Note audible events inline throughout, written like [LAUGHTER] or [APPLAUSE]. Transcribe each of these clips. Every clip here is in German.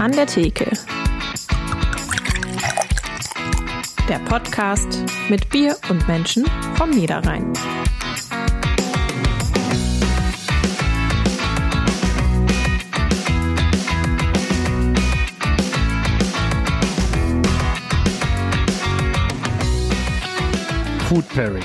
An der Theke. Der Podcast mit Bier und Menschen vom Niederrhein. Food Pairing.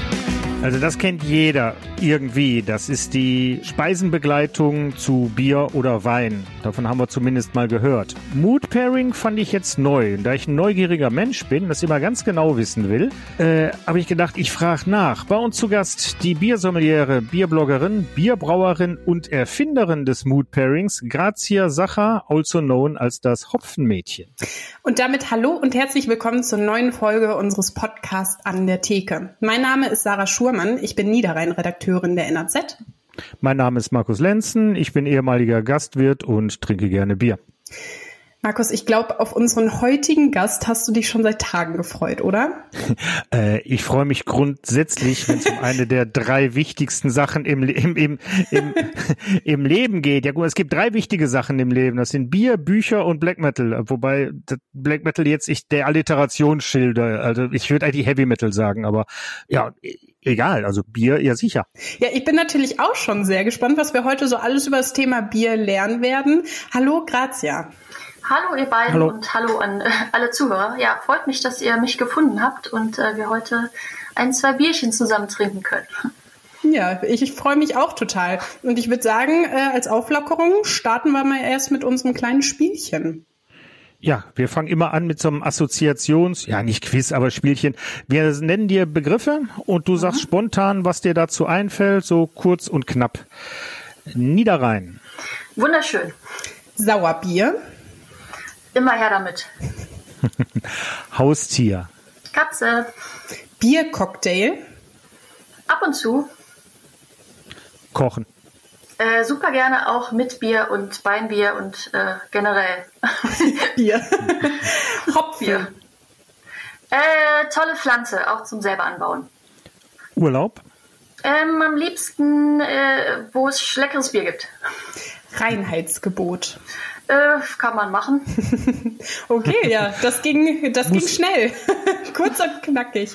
Also das kennt jeder irgendwie. Das ist die Speisenbegleitung zu Bier oder Wein. Davon haben wir zumindest mal gehört. Mood Pairing fand ich jetzt neu. Da ich ein neugieriger Mensch bin, das immer ganz genau wissen will, äh, habe ich gedacht, ich frage nach. Bei uns zu Gast die Biersommeliere, Bierbloggerin, Bierbrauerin und Erfinderin des Mood Pairings, Grazia Sacher, also known als das Hopfenmädchen. Und damit hallo und herzlich willkommen zur neuen Folge unseres Podcasts an der Theke. Mein Name ist Sarah Schurmann, ich bin Niederrhein-Redakteurin der NAZ. Mein Name ist Markus Lenzen, ich bin ehemaliger Gastwirt und trinke gerne Bier. Markus, ich glaube, auf unseren heutigen Gast hast du dich schon seit Tagen gefreut, oder? [LAUGHS] äh, ich freue mich grundsätzlich, wenn es um eine der drei wichtigsten Sachen im, im, im, im, [LAUGHS] im Leben geht. Ja gut, es gibt drei wichtige Sachen im Leben. Das sind Bier, Bücher und Black Metal. Wobei Black Metal jetzt ich der Alliteration schilder. Also ich würde eigentlich Heavy Metal sagen, aber ja, egal. Also Bier, ja sicher. Ja, ich bin natürlich auch schon sehr gespannt, was wir heute so alles über das Thema Bier lernen werden. Hallo, Grazia. Hallo ihr beiden hallo. und hallo an äh, alle Zuhörer. Ja, freut mich, dass ihr mich gefunden habt und äh, wir heute ein, zwei Bierchen zusammen trinken können. Ja, ich, ich freue mich auch total. Und ich würde sagen, äh, als Auflockerung starten wir mal erst mit unserem kleinen Spielchen. Ja, wir fangen immer an mit so einem Assoziations, ja nicht Quiz, aber Spielchen. Wir nennen dir Begriffe und du sagst mhm. spontan, was dir dazu einfällt, so kurz und knapp. Niederrhein. Wunderschön. Sauerbier. Immer her damit. [LAUGHS] Haustier. Katze. Biercocktail. Ab und zu. Kochen. Äh, super gerne auch mit Bier und Beinbier und äh, generell. [LAUGHS] Bier. [LAUGHS] Hopbier. Äh, tolle Pflanze, auch zum selber anbauen. Urlaub? Ähm, am liebsten, äh, wo es leckeres Bier gibt. Reinheitsgebot. Äh, kann man machen. [LAUGHS] okay, ja, das ging, das ging schnell. [LAUGHS] Kurz und knackig.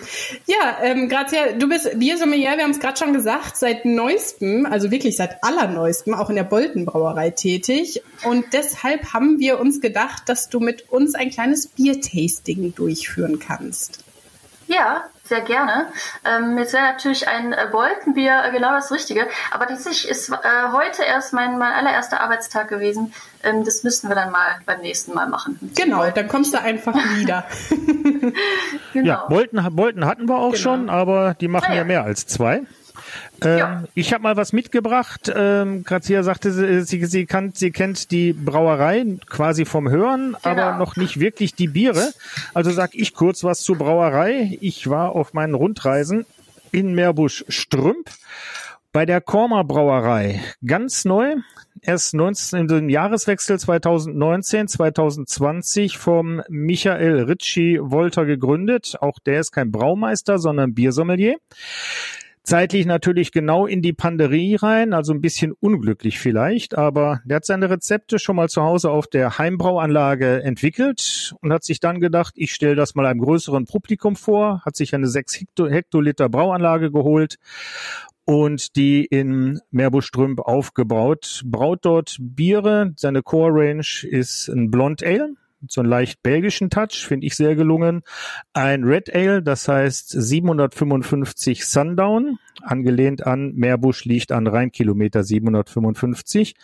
Ja, ähm, Grazia, du bist Biersommelier, wir haben es gerade schon gesagt, seit neuestem, also wirklich seit allerneuestem, auch in der Boltenbrauerei tätig. Und deshalb haben wir uns gedacht, dass du mit uns ein kleines Biertasting durchführen kannst. Ja, sehr gerne. Ähm, jetzt wäre natürlich ein äh, Boltenbier äh, genau das Richtige. Aber tatsächlich ist äh, heute erst mein, mein allererster Arbeitstag gewesen. Ähm, das müssten wir dann mal beim nächsten Mal machen. Genau, dann kommst du einfach [LAUGHS] wieder. genau. Ja, Bolten, Bolten hatten wir auch genau. schon, aber die machen ja. ja mehr als zwei. Ähm, ja. Ich habe mal was mitgebracht. Ähm, Grazia sagte, sie, sie, sie, kann, sie kennt die Brauerei quasi vom Hören, genau. aber noch nicht wirklich die Biere. Also sag ich kurz was zur Brauerei. Ich war auf meinen Rundreisen in Meerbusch-Strümp bei der Korma Brauerei. Ganz neu, erst 19, im Jahreswechsel 2019, 2020 vom Michael Ritchie Wolter gegründet. Auch der ist kein Braumeister, sondern Biersommelier. Zeitlich natürlich genau in die Panderie rein, also ein bisschen unglücklich vielleicht, aber der hat seine Rezepte schon mal zu Hause auf der Heimbrauanlage entwickelt und hat sich dann gedacht, ich stelle das mal einem größeren Publikum vor, hat sich eine 6 Hektoliter Brauanlage geholt und die in Meerbuschstrümp aufgebaut. Braut dort Biere. Seine Core Range ist ein Blond Ale, so einen leicht belgischen Touch, finde ich sehr gelungen. Ein Red Ale, das heißt 755 Sundown, angelehnt an Meerbusch liegt an Rheinkilometer 755.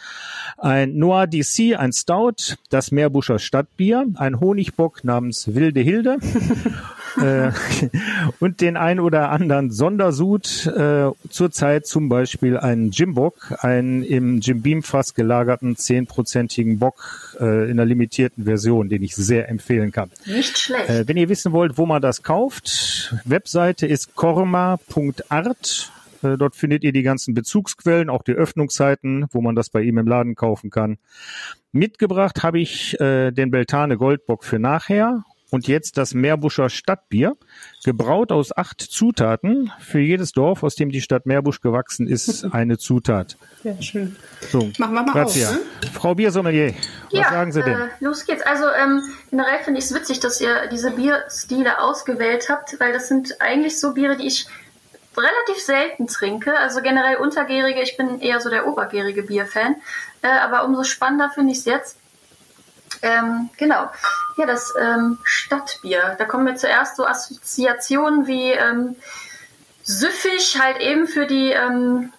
Ein Noir DC, ein Stout, das Meerbuscher Stadtbier, ein Honigbock namens Wilde Hilde [LAUGHS] äh, [LAUGHS] und den ein oder anderen Sondersud, äh, zurzeit zum Beispiel einen Jimbock, einen im Jim Beam Fass gelagerten zehnprozentigen Bock äh, in der limitierten Version, den ich sehr empfehlen kann. Nicht schlecht. Äh, wenn ihr wissen wollt, wo man das kauft, Webseite ist korma.art äh, dort findet ihr die ganzen Bezugsquellen, auch die Öffnungszeiten, wo man das bei ihm im Laden kaufen kann. Mitgebracht habe ich äh, den Beltane Goldbock für nachher Und jetzt das Meerbuscher Stadtbier, gebraut aus acht Zutaten. Für jedes Dorf, aus dem die Stadt Meerbusch gewachsen ist, [LAUGHS] eine Zutat. Ja, schön. So, Machen wir mal Grazia. auf. Ne? Frau Biersommelier, was ja, sagen Sie denn? Äh, los geht's. Also ähm, generell finde ich es witzig, dass ihr diese Bierstile ausgewählt habt, weil das sind eigentlich so Biere, die ich relativ selten trinke. Also generell untergärige, ich bin eher so der obergärige Bierfan. Äh, aber umso spannender finde ich es jetzt. Ähm, genau. Ja, das ähm, Stadtbier. Da kommen mir zuerst so Assoziationen wie ähm, süffig, halt eben für die ähm,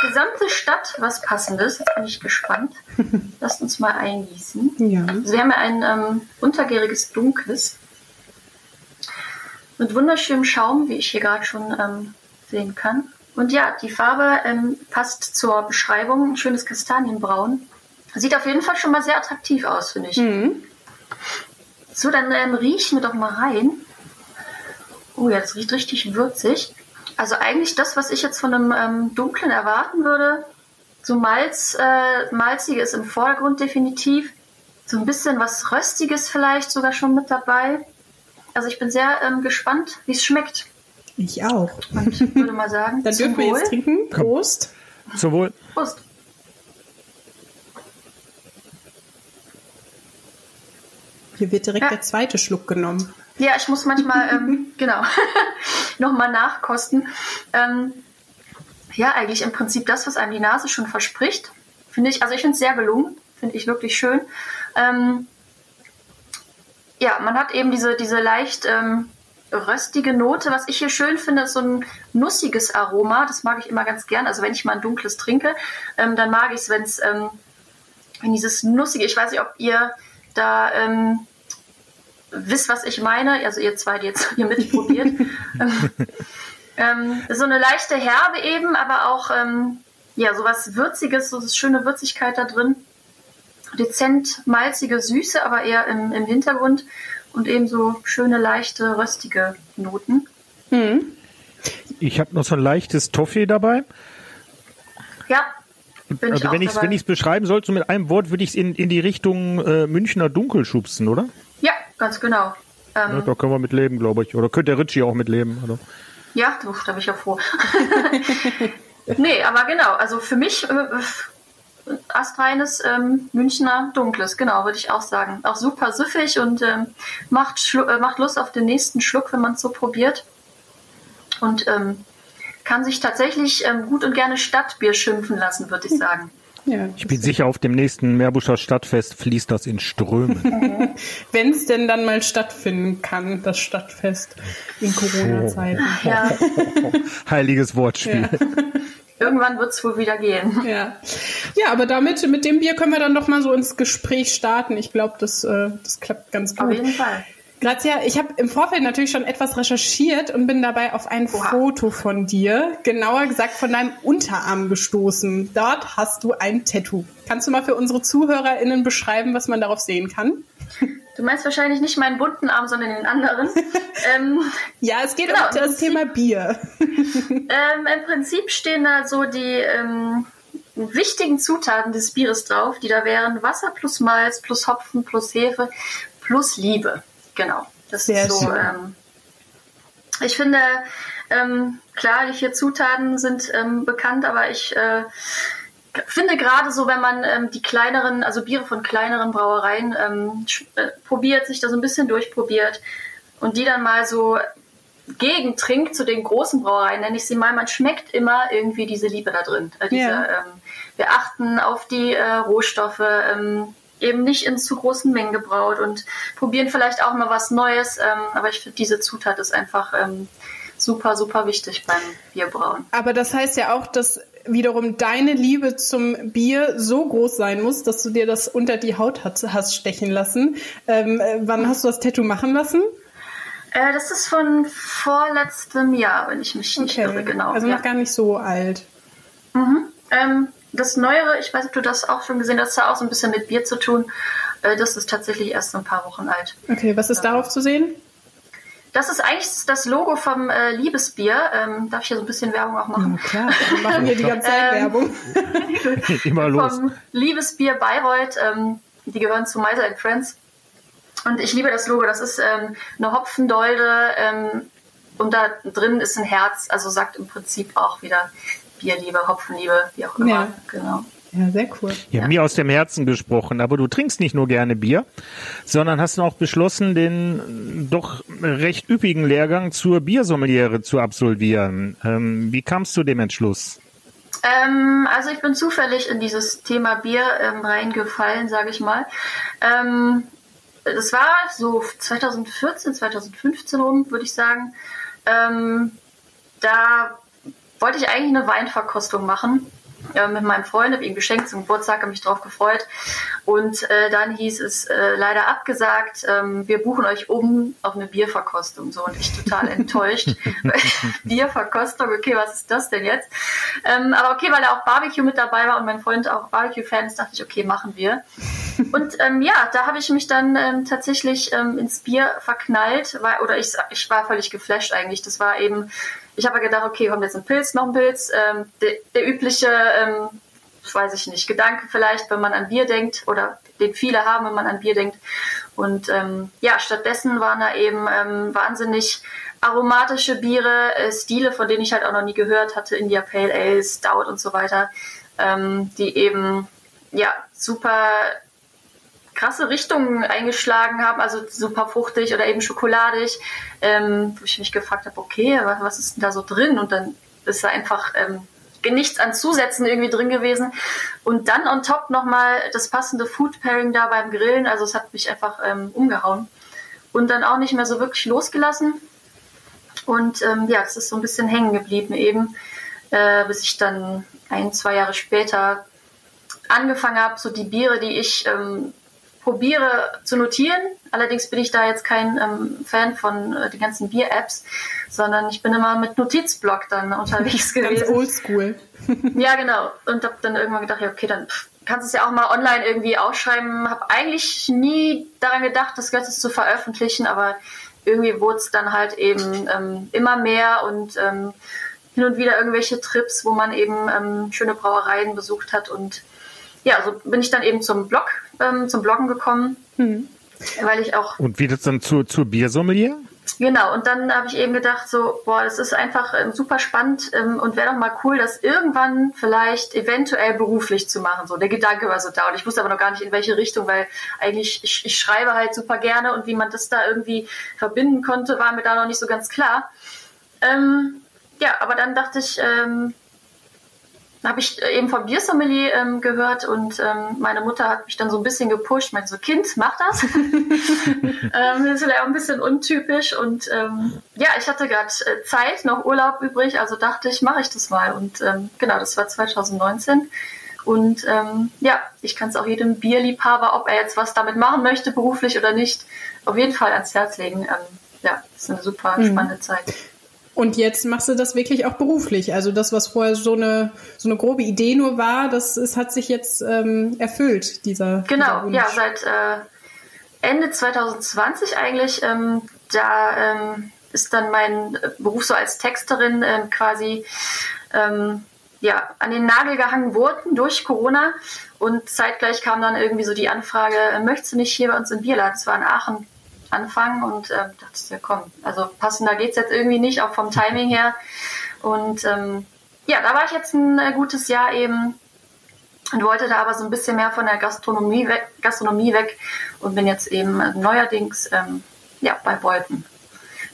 gesamte Stadt was Passendes. Jetzt bin ich gespannt. [LAUGHS] Lasst uns mal eingießen. Ja. Also wir haben ja ein ähm, untergäriges Dunkles mit wunderschönem Schaum, wie ich hier gerade schon ähm, sehen kann. Und ja, die Farbe passt zur Beschreibung. Ein schönes Kastanienbraun. Sieht auf jeden Fall schon mal sehr attraktiv aus, finde ich. Mhm. So, dann ähm, riechen wir doch mal rein. Oh ja, das riecht richtig würzig. Also eigentlich das, was ich jetzt von einem ähm, dunklen erwarten würde. So Malz, äh, malziges im Vordergrund definitiv. So ein bisschen was Röstiges vielleicht sogar schon mit dabei. Also ich bin sehr ähm, gespannt, wie es schmeckt. Ich auch. Und würde mal sagen, [LAUGHS] Dann zum dürfen wir jetzt trinken. Prost. Sowohl Prost. Hier wird direkt Ja. der zweite Schluck genommen. Ja, ich muss manchmal, ähm, [LAUGHS] genau, [LAUGHS] nochmal nachkosten. Ähm, ja, eigentlich im Prinzip das, was einem die Nase schon verspricht. Finde ich, also ich finde es sehr gelungen, finde ich wirklich schön. Ähm, ja, man hat eben diese, diese leicht ähm, röstige Note. Was ich hier schön finde, ist so ein nussiges Aroma. Das mag ich immer ganz gern. Also wenn ich mal ein dunkles trinke, ähm, dann mag ich es, wenn es, ähm, wenn dieses nussige, ich weiß nicht, ob ihr da ähm, wisst, was ich meine. Also ihr zwei, die jetzt hier mitprobiert. [LAUGHS] ähm, so eine leichte Herbe eben, aber auch ähm, ja sowas Würziges, so eine schöne Würzigkeit da drin. Dezent malzige Süße, aber eher im, im Hintergrund und eben so schöne leichte röstige Noten. ich habe noch so ein leichtes Toffee dabei. Ja, bin ich also auch wenn ich es beschreiben sollte, so mit einem Wort, würde ich es in, in die Richtung äh, Münchner Dunkel schubsen, oder? Ja, ganz genau. Ja, Ähm, da können wir mit leben, glaube ich. Oder könnte der Ritchie auch mit leben. Also. Ja, du, da bin ich ja froh. [LAUGHS] nee, aber genau, also für mich äh, astreines ähm, Münchner Dunkles, genau, würde ich auch sagen. Auch super süffig und ähm, macht, äh, macht Lust auf den nächsten Schluck, wenn man es so probiert. Und ähm, kann sich tatsächlich ähm, gut und gerne Stadtbier schimpfen lassen, würde ich sagen. Ja. Ich bin sicher, auf dem nächsten Meerbuscher Stadtfest fließt das in Strömen. [LAUGHS] Wenn es denn dann mal stattfinden kann, das Stadtfest in Corona-Zeiten. Ja, [LAUGHS] Heiliges Wortspiel. [LAUGHS] irgendwann wird es wohl wieder gehen. Ja. ja, aber damit, mit dem Bier können wir dann doch mal so ins Gespräch starten. Ich glaube, das, äh, das klappt ganz Auf gut. jeden Fall. Grazia, ich habe im Vorfeld natürlich schon etwas recherchiert und bin dabei auf ein Oha. Foto von dir, genauer gesagt von deinem Unterarm gestoßen. Dort hast du ein Tattoo. Kannst du mal für unsere ZuhörerInnen beschreiben, was man darauf sehen kann? Du meinst wahrscheinlich nicht meinen bunten Arm, sondern den anderen. [LAUGHS] ähm, Ja, es geht Genau, um das Thema Bier. [LAUGHS] Ähm, Im Prinzip stehen da so die ähm, wichtigen Zutaten des Bieres drauf, die da wären Wasser plus Malz plus Hopfen plus Hefe plus Liebe. Genau. Das Sehr ist so. Ähm, ich finde, ähm, klar, die vier Zutaten sind ähm, bekannt, aber ich äh, finde gerade so, wenn man ähm, die kleineren, also Biere von kleineren Brauereien ähm, äh, probiert, sich da so ein bisschen durchprobiert und die dann mal so gegentrinkt zu den großen Brauereien, nenne ich sie mal, man schmeckt immer irgendwie diese Liebe da drin. Äh, diese, Ja. ähm, wir achten auf die äh, Rohstoffe, ähm, eben nicht in zu großen Mengen gebraut und probieren vielleicht auch mal was Neues. Ähm, aber ich finde, diese Zutat ist einfach ähm, super, super wichtig beim Bierbrauen. Aber das heißt ja auch, dass wiederum deine Liebe zum Bier so groß sein muss, dass du dir das unter die Haut hat, hast stechen lassen. Ähm, äh, wann hast du das Tattoo machen lassen? Äh, das ist von vorletztem Jahr, wenn ich mich nicht irre, genau. Also ja. noch gar nicht so alt. Ähm, das Neuere, ich weiß nicht, ob du das auch schon gesehen hast, hat auch so ein bisschen mit Bier zu tun. Äh, das ist tatsächlich erst ein paar Wochen alt. Okay, was ist darauf zu sehen? Das ist eigentlich das Logo vom äh, Liebesbier. Ähm, darf ich hier so ein bisschen Werbung auch machen? klar, wir machen hier die ganze Zeit Ähm, Werbung. [LAUGHS] Immer los. Vom Liebesbier Bayreuth. Ähm, die gehören zu Meiser Friends. Und ich liebe das Logo. Das ist ähm, eine Hopfendolde ähm, und da drin ist ein Herz. Also sagt im Prinzip auch wieder Bierliebe, Hopfenliebe, wie auch immer. Ja. Genau. Ja, sehr cool. Ja, ja, mir aus dem Herzen gesprochen. Aber du trinkst nicht nur gerne Bier, sondern hast auch beschlossen, den doch recht üppigen Lehrgang zur Biersommeliere zu absolvieren. Ähm, wie kamst du dem Entschluss? Ähm, also ich bin zufällig in dieses Thema Bier ähm, reingefallen, sage ich mal. Ähm, das war so 2014, 2015 rum, würde ich sagen. Ähm, da wollte ich eigentlich eine Weinverkostung machen äh, mit meinem Freund, habe ihm geschenkt zum Geburtstag, habe mich drauf gefreut. Und äh, dann hieß es äh, leider abgesagt, ähm, wir buchen euch um auf eine Bierverkostung. So und ich total enttäuscht. [LAUGHS] [LAUGHS] Bierverkostung, okay, was ist das denn jetzt? Ähm, aber okay, weil da auch Barbecue mit dabei war und mein Freund auch Barbecue-Fan ist, dachte ich, okay, machen wir. Und ähm, ja, da habe ich mich dann ähm, tatsächlich ähm, ins Bier verknallt, weil, oder ich, ich war völlig geflasht eigentlich. Das war eben ich habe gedacht, okay, kommt jetzt ein Pilz, noch ein Pilz. Ähm, der, der, übliche, ähm, weiß ich nicht, Gedanke vielleicht, wenn man an Bier denkt oder den viele haben, wenn man an Bier denkt. Und ähm, ja, stattdessen waren da eben ähm, wahnsinnig aromatische Biere, äh, Stile, von denen ich halt auch noch nie gehört hatte, India Pale Ale, Stout und so weiter, ähm, die eben ja super krasse Richtungen eingeschlagen haben, also super fruchtig oder eben schokoladig, ähm, wo ich mich gefragt habe, okay, was ist denn da so drin? Und dann ist da einfach ähm, nichts an Zusätzen irgendwie drin gewesen. Und dann on top nochmal das passende Food Pairing da beim Grillen, also es hat mich einfach ähm, umgehauen. Und dann auch nicht mehr so wirklich losgelassen. Und ähm, ja, es ist so ein bisschen hängen geblieben eben, äh, bis ich dann ein, zwei Jahre später angefangen habe, so die Biere, die ich ähm, probiere zu notieren. Allerdings bin ich da jetzt kein ähm, Fan von äh, den ganzen Bier-Apps, sondern ich bin immer mit Notizblock dann [LAUGHS] unterwegs gewesen. Ganz oldschool. [LAUGHS] ja, genau. Und habe dann irgendwann gedacht, ja, okay, dann pff, kannst du es ja auch mal online irgendwie aufschreiben. Habe eigentlich nie daran gedacht, das Ganze zu veröffentlichen, aber irgendwie wurde es dann halt eben ähm, immer mehr und ähm, hin und wieder irgendwelche Trips, wo man eben ähm, schöne Brauereien besucht hat und ja, so bin ich dann eben zum Blog, ähm, zum Bloggen gekommen, hm. weil ich auch. Und wie das dann zur, zur Biersommelier? Genau, und dann habe ich eben gedacht, so, boah, das ist einfach ähm, super spannend ähm, und wäre doch mal cool, das irgendwann vielleicht eventuell beruflich zu machen. So, der Gedanke war so da und ich wusste aber noch gar nicht, in welche Richtung, weil eigentlich, ich, ich schreibe halt super gerne und wie man das da irgendwie verbinden konnte, war mir da noch nicht so ganz klar. Ähm, ja, aber dann dachte ich, ähm, habe ich äh, eben vom Biersommelier ähm, gehört und ähm, meine Mutter hat mich dann so ein bisschen gepusht, meinte so, Kind, mach das. [LAUGHS] ähm, das ist ja auch ein bisschen untypisch und ähm, ja, ich hatte gerade äh, Zeit, noch Urlaub übrig, also dachte ich, mache ich das mal und ähm, genau, das war 2019 und ähm, ja, ich kann es auch jedem Bierliebhaber, ob er jetzt was damit machen möchte, beruflich oder nicht, auf jeden Fall ans Herz legen. Ähm, ja, ist eine super mhm. spannende mhm. Zeit. Und jetzt machst du das wirklich auch beruflich. Also das, was vorher so eine, so eine grobe Idee nur war, das ist, hat sich jetzt ähm, erfüllt, dieser Genau, dieser ja, seit äh, Ende 2020 eigentlich. Ähm, da ähm, ist dann mein Beruf so als Texterin ähm, quasi ähm, ja, an den Nagel gehangen worden durch Corona. Und zeitgleich kam dann irgendwie so die Anfrage, möchtest du nicht hier bei uns im Bierladen? Das war in Aachen anfangen und ähm, dachte, ja komm, also passender geht's jetzt irgendwie nicht, auch vom Timing her. Und ähm, ja, da war ich jetzt ein äh, gutes Jahr eben und wollte da aber so ein bisschen mehr von der Gastronomie weg, Gastronomie weg und bin jetzt eben neuerdings ähm, ja, bei Wolken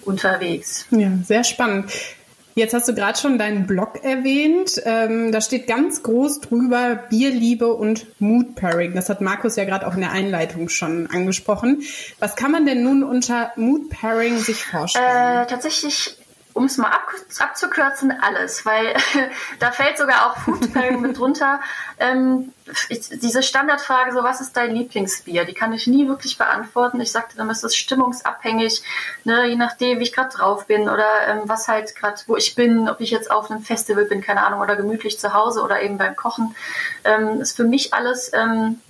unterwegs. Ja, sehr spannend. Jetzt hast du gerade schon deinen Blog erwähnt. Ähm, da steht ganz groß drüber Bierliebe und Mood Pairing. Das hat Markus ja gerade auch in der Einleitung schon angesprochen. Was kann man denn nun unter Mood Pairing sich vorstellen? Äh, tatsächlich um es mal ab, abzukürzen, alles, weil [LAUGHS] da fällt sogar auch Food Pairing [LAUGHS] mit drunter. Ähm, ich, diese Standardfrage, so was ist dein Lieblingsbier, die kann ich nie wirklich beantworten. Ich sagte dann, ist das stimmungsabhängig, ne, je nachdem, wie ich gerade drauf bin oder ähm, was halt gerade, wo ich bin, ob ich jetzt auf einem Festival bin, keine Ahnung, oder gemütlich zu Hause oder eben beim Kochen, ähm, ist für mich alles ähm,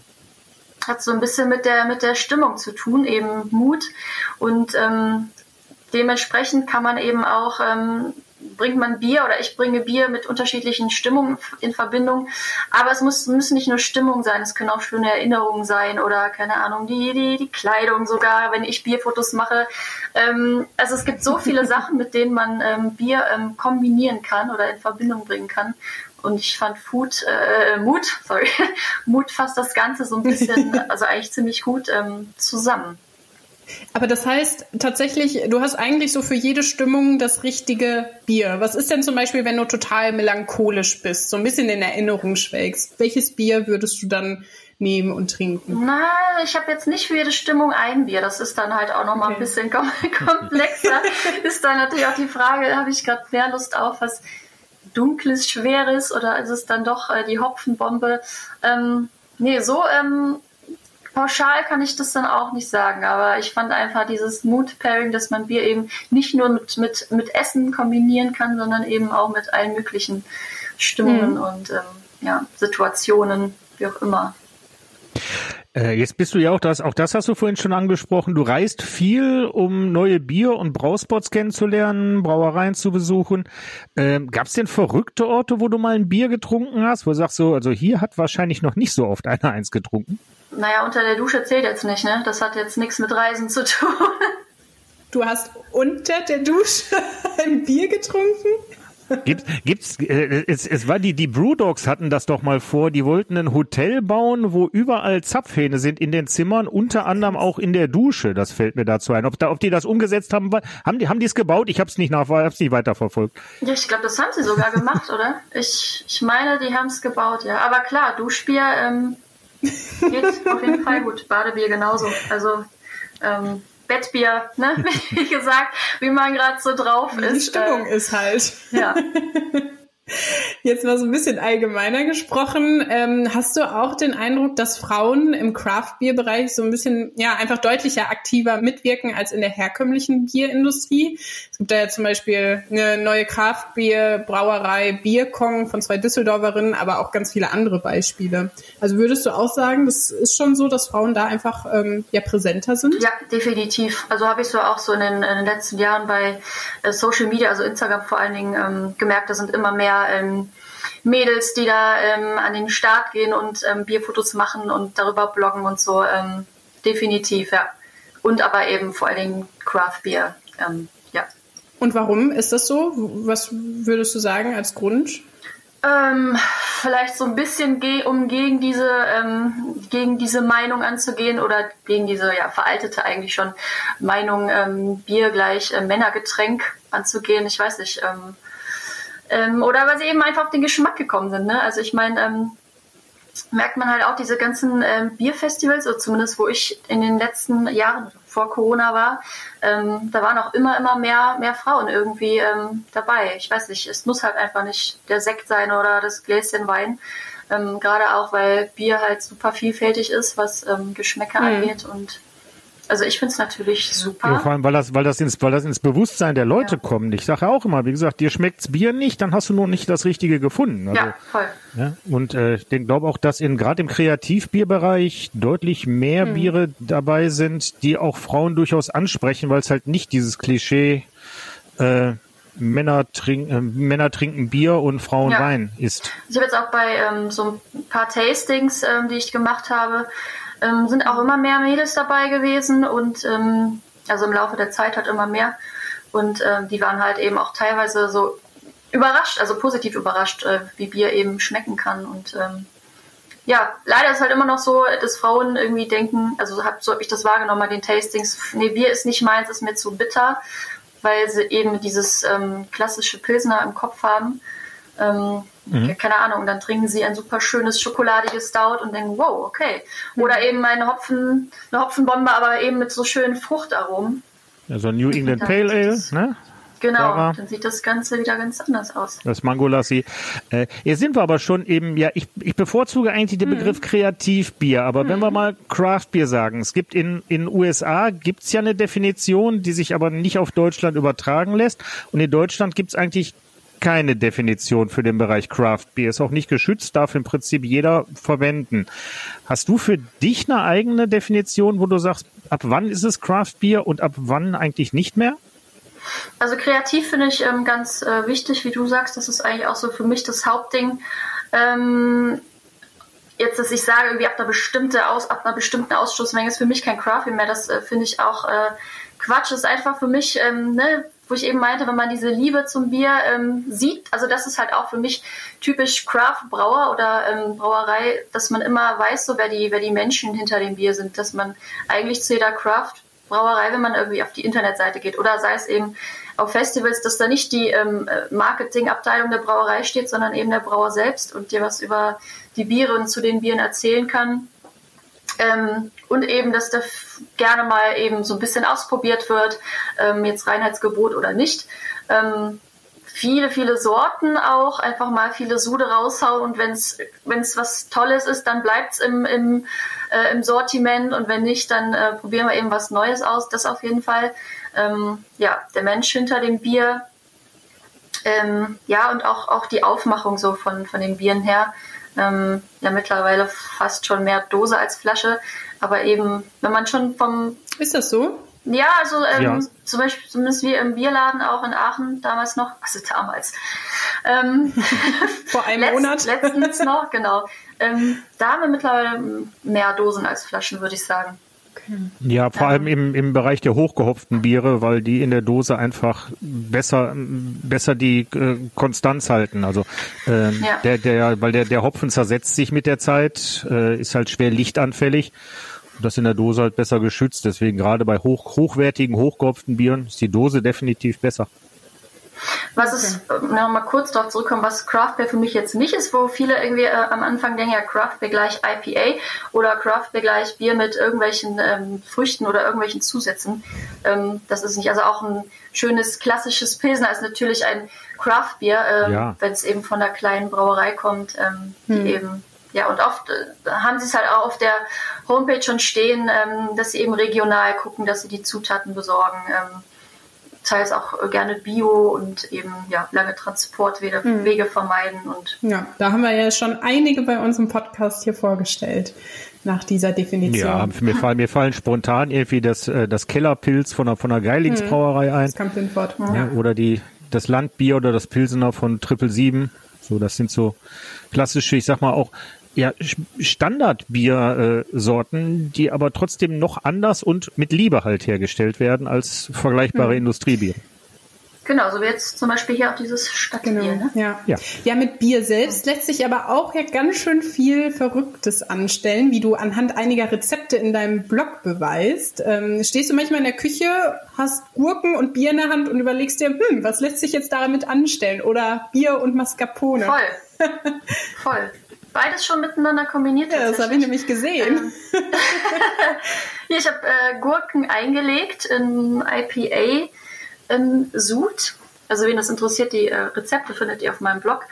hat so ein bisschen mit der mit der Stimmung zu tun, eben Mut und ähm, dementsprechend kann man eben auch ähm, bringt man Bier oder ich bringe Bier mit unterschiedlichen Stimmungen in Verbindung. Aber es muss, müssen nicht nur Stimmungen sein, es können auch schöne Erinnerungen sein oder keine Ahnung, die, die, die Kleidung sogar, wenn ich Bierfotos mache. Ähm, also es gibt so viele [LAUGHS] Sachen, mit denen man ähm, Bier ähm, kombinieren kann oder in Verbindung bringen kann. Und ich fand Food, äh, Mut, sorry, [LAUGHS] Mut fasst das Ganze so ein bisschen, [LAUGHS] also eigentlich ziemlich gut ähm, zusammen. Aber das heißt tatsächlich, du hast eigentlich so für jede Stimmung das richtige Bier. Was ist denn zum Beispiel, wenn du total melancholisch bist, so ein bisschen in Erinnerung schwelgst? Welches Bier würdest du dann nehmen und trinken? Na, ich habe jetzt nicht für jede Stimmung ein Bier. Das ist dann halt auch nochmal okay. ein bisschen [LAUGHS] komplexer. ist dann natürlich auch die Frage, habe ich gerade mehr Lust auf was Dunkles, Schweres oder ist es dann doch äh, die Hopfenbombe? Ähm, nee, so ähm, pauschal kann ich das dann auch nicht sagen, aber ich fand einfach dieses Mood-Pairing, dass man Bier eben nicht nur mit, mit, mit Essen kombinieren kann, sondern eben auch mit allen möglichen Stimmungen mhm. und ähm, ja, Situationen, wie auch immer. Äh, jetzt bist du ja auch das, auch das hast du vorhin schon angesprochen. Du reist viel, um neue Bier- und Brauspots kennenzulernen, Brauereien zu besuchen. Ähm, Gab es denn verrückte Orte, wo du mal ein Bier getrunken hast, wo du sagst so, also hier hat wahrscheinlich noch nicht so oft einer eins getrunken? Naja, unter der Dusche zählt jetzt nicht, ne? Das hat jetzt nichts mit Reisen zu tun. [LAUGHS] Du hast unter der Dusche [LAUGHS] ein Bier getrunken? Gibt's, gibt's, äh, es, es war die, die Brewdogs hatten das doch mal vor, die wollten ein Hotel bauen, wo überall Zapfhähne sind in den Zimmern, unter anderem auch in der Dusche, das fällt mir dazu ein. Ob, da, ob die das umgesetzt haben, haben die, haben die es gebaut? Ich habe es nicht nach, hab's nicht weiterverfolgt. Ja, ich glaube, das haben sie sogar gemacht, [LAUGHS] oder? Ich, ich meine, die haben es gebaut, ja. Aber klar, Duschbier, ähm, Geht auf jeden Fall gut. Badebier genauso. Also ähm, Bettbier, ne? [LAUGHS] wie gesagt, wie man gerade so drauf ist. Die Stimmung äh, ist halt. Ja. [LAUGHS] Jetzt mal so ein bisschen allgemeiner gesprochen. Ähm, hast du auch den Eindruck, dass Frauen im Craft-Bier-Bereich so ein bisschen, ja, einfach deutlicher aktiver mitwirken als in der herkömmlichen Bierindustrie? Es gibt da ja zum Beispiel eine neue Craft-Bier-Brauerei Bierkong von zwei Düsseldorferinnen, aber auch ganz viele andere Beispiele. Also würdest du auch sagen, das ist schon so, dass Frauen da einfach ähm, ja präsenter sind? Ja, definitiv. Also habe ich so auch so in den, in den letzten Jahren bei äh, Social Media, also Instagram vor allen Dingen, ähm, gemerkt, da sind immer mehr ähm, Mädels, die da ähm, an den Start gehen und ähm, Bierfotos machen und darüber bloggen und so. Ähm, definitiv, ja. Und aber eben vor allen Dingen Craft Beer, ähm, ja. Und warum ist das so? Was würdest du sagen als Grund? Ähm, vielleicht so ein bisschen ge um gegen diese ähm, gegen diese Meinung anzugehen oder gegen diese ja veraltete eigentlich schon Meinung ähm, Bier gleich äh, Männergetränk anzugehen. Ich weiß nicht. Ähm, ähm, oder weil sie eben einfach auf den Geschmack gekommen sind. Ne? Also ich meine, ähm, merkt man halt auch diese ganzen ähm, Bierfestivals, oder zumindest wo ich in den letzten Jahren vor Corona war, ähm, da waren auch immer, immer mehr, mehr Frauen irgendwie ähm, dabei. Ich weiß nicht, es muss halt einfach nicht der Sekt sein oder das Gläschen Wein. Ähm, Gerade auch, weil Bier halt super vielfältig ist, was ähm, Geschmäcker mhm. angeht und also ich finde es natürlich super. Ja, vor allem, weil das, weil das ins, weil das ins Bewusstsein der Leute ja. kommt. Ich sage ja auch immer, wie gesagt, dir schmeckt's Bier nicht, dann hast du noch nicht das Richtige gefunden. Also, ja, voll. Ja, und äh, ich glaube auch, dass in gerade im Kreativbierbereich deutlich mehr mhm. Biere dabei sind, die auch Frauen durchaus ansprechen, weil es halt nicht dieses Klischee äh, Männer, trink, äh, Männer trinken Bier und Frauen ja. Wein ist. Ich habe jetzt auch bei ähm, so ein paar Tastings, ähm, die ich gemacht habe, ähm, sind auch immer mehr Mädels dabei gewesen und ähm, also im Laufe der Zeit hat immer mehr. Und ähm, die waren halt eben auch teilweise so überrascht, also positiv überrascht, äh, wie Bier eben schmecken kann. Und ähm, ja, leider ist halt immer noch so, dass Frauen irgendwie denken, also hab, so habe ich das wahrgenommen bei den Tastings, nee, Bier ist nicht meins, ist mir zu bitter, weil sie eben dieses ähm, klassische Pilsner im Kopf haben. Ähm, Mhm. Keine Ahnung, dann trinken sie ein super schönes schokoladiges Stout und denken, wow, okay. Oder mhm. eben eine Hopfen, eine Hopfenbombe, aber eben mit so schönen Fruchtaromen. Also New England Pale Ale, ne? Genau, Sarah. dann sieht das Ganze wieder ganz anders aus. Das Mangolassi. Äh, jetzt sind wir aber schon eben, ja, ich, ich bevorzuge eigentlich den mhm. Begriff Kreativbier, aber mhm. wenn wir mal Craftbier sagen, es gibt in in USA gibt's ja eine Definition, die sich aber nicht auf Deutschland übertragen lässt und in Deutschland gibt's eigentlich keine Definition für den Bereich Craft Beer. Ist auch nicht geschützt, darf im Prinzip jeder verwenden. Hast du für dich eine eigene Definition, wo du sagst, ab wann ist es Craft Beer und ab wann eigentlich nicht mehr? Also kreativ finde ich ähm, ganz äh, wichtig, wie du sagst, das ist eigentlich auch so für mich das Hauptding. Ähm, jetzt, dass ich sage, irgendwie ab einer, bestimmte Aus, ab einer bestimmten Ausstoßmenge ist für mich kein Craft mehr, das äh, finde ich auch äh, Quatsch. Das ist einfach für mich, ähm, ne, wo ich eben meinte, wenn man diese Liebe zum Bier ähm, sieht, also das ist halt auch für mich typisch Craft-Brauer oder ähm, Brauerei, dass man immer weiß, so wer die, wer die Menschen hinter dem Bier sind, dass man eigentlich zu jeder Craft-Brauerei, wenn man irgendwie auf die Internetseite geht oder sei es eben auf Festivals, dass da nicht die ähm, Marketingabteilung der Brauerei steht, sondern eben der Brauer selbst und dir was über die Biere und zu den Bieren erzählen kann. Ähm, und eben, dass da gerne mal eben so ein bisschen ausprobiert wird, ähm, jetzt Reinheitsgebot oder nicht. Ähm, viele, viele Sorten auch, einfach mal viele Sude raushauen und wenn es was Tolles ist, dann bleibt es im, im, äh, im Sortiment und wenn nicht, dann äh, probieren wir eben was Neues aus, das auf jeden Fall. Ähm, ja, der Mensch hinter dem Bier, ähm, ja, und auch, auch die Aufmachung so von, von den Bieren her. Ähm, ja, mittlerweile fast schon mehr Dose als Flasche. Aber eben, wenn man schon vom. Ist das so? Ja, also ähm, ja. zum Beispiel, zumindest wir im Bierladen auch in Aachen damals noch, also damals. Ähm, [LAUGHS] Vor einem letzt, Monat. Letztens noch, genau. Ähm, da haben wir mittlerweile mehr Dosen als Flaschen, würde ich sagen. Ja, vor allem im, im Bereich der hochgehopften Biere, weil die in der Dose einfach besser, besser die äh, Konstanz halten. Also ähm, ja. der, der, weil der, der Hopfen zersetzt sich mit der Zeit, äh, ist halt schwer lichtanfällig. Und das in der Dose halt besser geschützt. Deswegen gerade bei hoch, hochwertigen, hochgehopften Bieren ist die Dose definitiv besser. Was okay. ist, äh, noch mal kurz darauf zurückkommen, was Craft Beer für mich jetzt nicht ist, wo viele irgendwie äh, am Anfang denken, ja, Craft Beer gleich IPA oder Craft Beer gleich Bier mit irgendwelchen ähm, Früchten oder irgendwelchen Zusätzen. Ähm, das ist nicht, also auch ein schönes klassisches Pilsner ist natürlich ein Craft Beer, ähm, ja. wenn es eben von der kleinen Brauerei kommt, ähm, die hm. eben ja, und oft äh, haben sie es halt auch auf der Homepage schon stehen, ähm, dass sie eben regional gucken, dass sie die Zutaten besorgen. Ähm, teils auch gerne Bio und eben ja, lange Transportwege hm. Wege vermeiden. Und ja, da haben wir ja schon einige bei uns im Podcast hier vorgestellt nach dieser Definition. Ja, mir fallen, mir fallen spontan irgendwie das, äh, das Kellerpilz von der, von der Geilingsbrauerei hm. ein. Das kommt in Wort. Ja. oder die, das Landbier oder das Pilsener von Triple Sieben. So, das sind so klassische, ich sag mal auch ja, Standardbiersorten, die aber trotzdem noch anders und mit Liebe halt hergestellt werden als vergleichbare hm. Industriebier. Genau, so wie jetzt zum Beispiel hier auch dieses Stadtbier. Genau, ne? ja. ja. ja, mit Bier selbst lässt sich aber auch ja ganz schön viel Verrücktes anstellen, wie du anhand einiger Rezepte in deinem Blog beweist. Ähm, stehst du manchmal in der Küche, hast Gurken und Bier in der Hand und überlegst dir, hm, was lässt sich jetzt damit anstellen? Oder Bier und Mascarpone. Voll. [LAUGHS] Voll beides schon miteinander kombiniert. Ja, das habe ich nämlich gesehen. Ähm, [LAUGHS] ich habe äh, Gurken eingelegt in IPA in Sud. Also wen das interessiert, die äh, Rezepte findet ihr auf meinem Blog.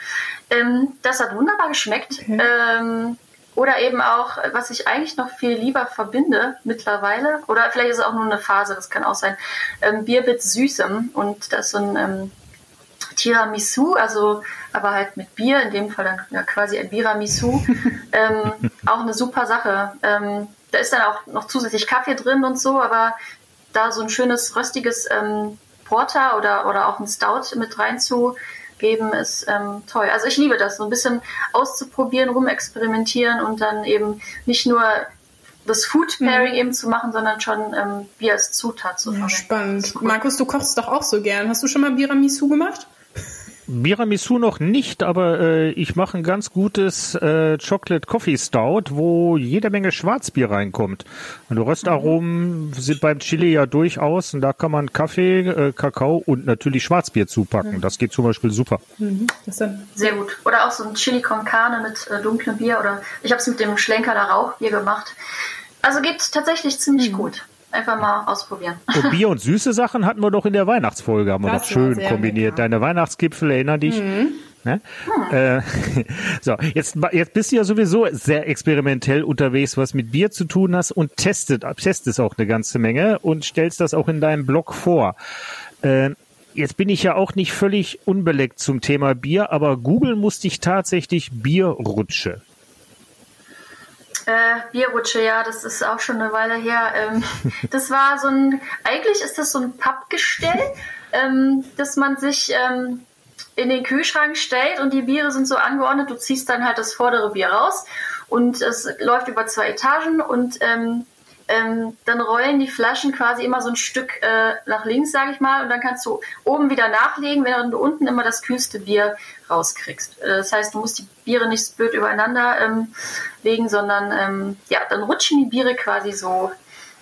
Ähm, das hat wunderbar geschmeckt. Okay. Ähm, oder eben auch, was ich eigentlich noch viel lieber verbinde mittlerweile, oder vielleicht ist es auch nur eine Phase, das kann auch sein, ähm, Bier mit Süßem. Und das ist so ein ähm, Tiramisu, also aber halt mit Bier, in dem Fall dann ja, quasi ein Biramisu, [LAUGHS] ähm, auch eine super Sache. Ähm, da ist dann auch noch zusätzlich Kaffee drin und so, aber da so ein schönes röstiges ähm, Porter oder, oder auch ein Stout mit reinzugeben, ist ähm, toll. Also ich liebe das, so ein bisschen auszuprobieren, rumexperimentieren und dann eben nicht nur das Food Pairing mhm. eben zu machen, sondern schon ähm, Bier als Zutat zu ja, Spannend. Markus, du kochst doch auch so gern. Hast du schon mal Biramisu gemacht? Biramisu noch nicht, aber äh, ich mache ein ganz gutes äh, Chocolate Coffee Stout, wo jede Menge Schwarzbier reinkommt. Und Röstaromen mhm. sind beim Chili ja durchaus und da kann man Kaffee, äh, Kakao und natürlich Schwarzbier zupacken. Mhm. Das geht zum Beispiel super. Mhm. Sehr gut. Oder auch so ein Chili con Carne mit äh, dunklem Bier oder ich habe es mit dem Schlenkerler Rauchbier gemacht. Also geht tatsächlich ziemlich mhm. gut einfach mal ausprobieren. Und Bier und süße Sachen hatten wir doch in der Weihnachtsfolge, haben wir das doch schön kombiniert. Lecker. Deine Weihnachtsgipfel, erinner dich? Mhm. Ne? Hm. Äh, [LAUGHS] so, jetzt, jetzt bist du ja sowieso sehr experimentell unterwegs, was mit Bier zu tun hast und testet, testest auch eine ganze Menge und stellst das auch in deinem Blog vor. Äh, jetzt bin ich ja auch nicht völlig unbeleckt zum Thema Bier, aber Google musste ich tatsächlich Bierrutsche. Äh, Bierrutsche, ja, das ist auch schon eine Weile her. Ähm, [LAUGHS] das war so ein, eigentlich ist das so ein Pappgestell. ähm, dass man sich ähm, in den Kühlschrank stellt und die Biere sind so angeordnet, du ziehst dann halt das vordere Bier raus und es läuft über zwei Etagen und ähm, ähm, dann rollen die Flaschen quasi immer so ein Stück äh, nach links, sage ich mal, und dann kannst du oben wieder nachlegen, während du unten immer das kühlste Bier rauskriegst. Äh, das heißt, du musst die Biere nicht blöd übereinander ähm, legen, sondern ähm, ja, dann rutschen die Biere quasi so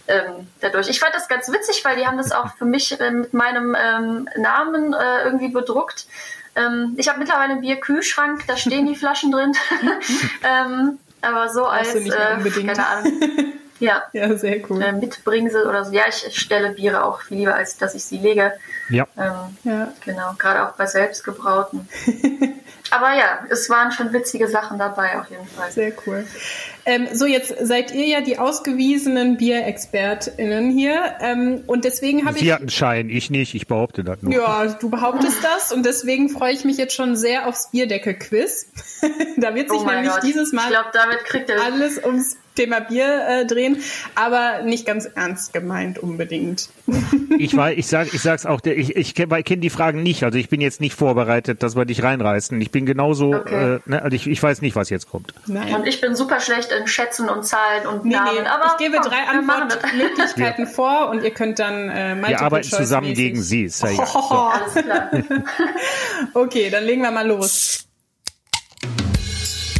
ähm, dadurch. Ich fand das ganz witzig, weil die haben das auch für mich äh, mit meinem ähm, Namen äh, irgendwie bedruckt. Ähm, ich habe mittlerweile einen Bierkühlschrank, da stehen die Flaschen drin. [LAUGHS] [LAUGHS] aber so als, äh, keine Ahnung. [LAUGHS] Ja. Ja, sehr cool. Äh, Mitbringsel oder so. Ja, ich stelle Biere auch viel lieber, als dass ich sie lege. Ja. Ähm, ja. Genau, gerade auch bei selbstgebrauten. [LAUGHS] Aber ja, es waren schon witzige Sachen dabei auf jeden Fall. Sehr cool. Ähm, so, jetzt seid ihr ja die ausgewiesenen BierexpertInnen hier. Ähm, und deswegen habe ich. Sie hatten Schein, ich nicht, ich behaupte das nur. Ja, du behauptest das und deswegen freue ich mich jetzt schon sehr aufs Bierdeckel-Quiz. [LAUGHS] da wird sich oh nämlich Gott. dieses Mal ich glaub, damit kriegt er alles ums Thema Bier äh, drehen, aber nicht ganz ernst gemeint unbedingt. ich weiß, ich sag, ich sag's auch, ich, ich kenne kenn die Fragen nicht, also ich bin jetzt nicht vorbereitet, dass wir dich reinreißen. Ich bin genauso, okay. äh, ne, also ich, ich weiß nicht, was jetzt kommt. Nein. Und ich bin super schlecht in Schätzen und Zahlen und nee, Namen. Nee, aber ich gebe komm, drei Antwortmöglichkeiten [LAUGHS] vor und ihr könnt dann äh, Wir arbeiten zusammen gegen sie. Ist ja [LAUGHS] oh, so. Alles klar. okay, dann legen wir mal los.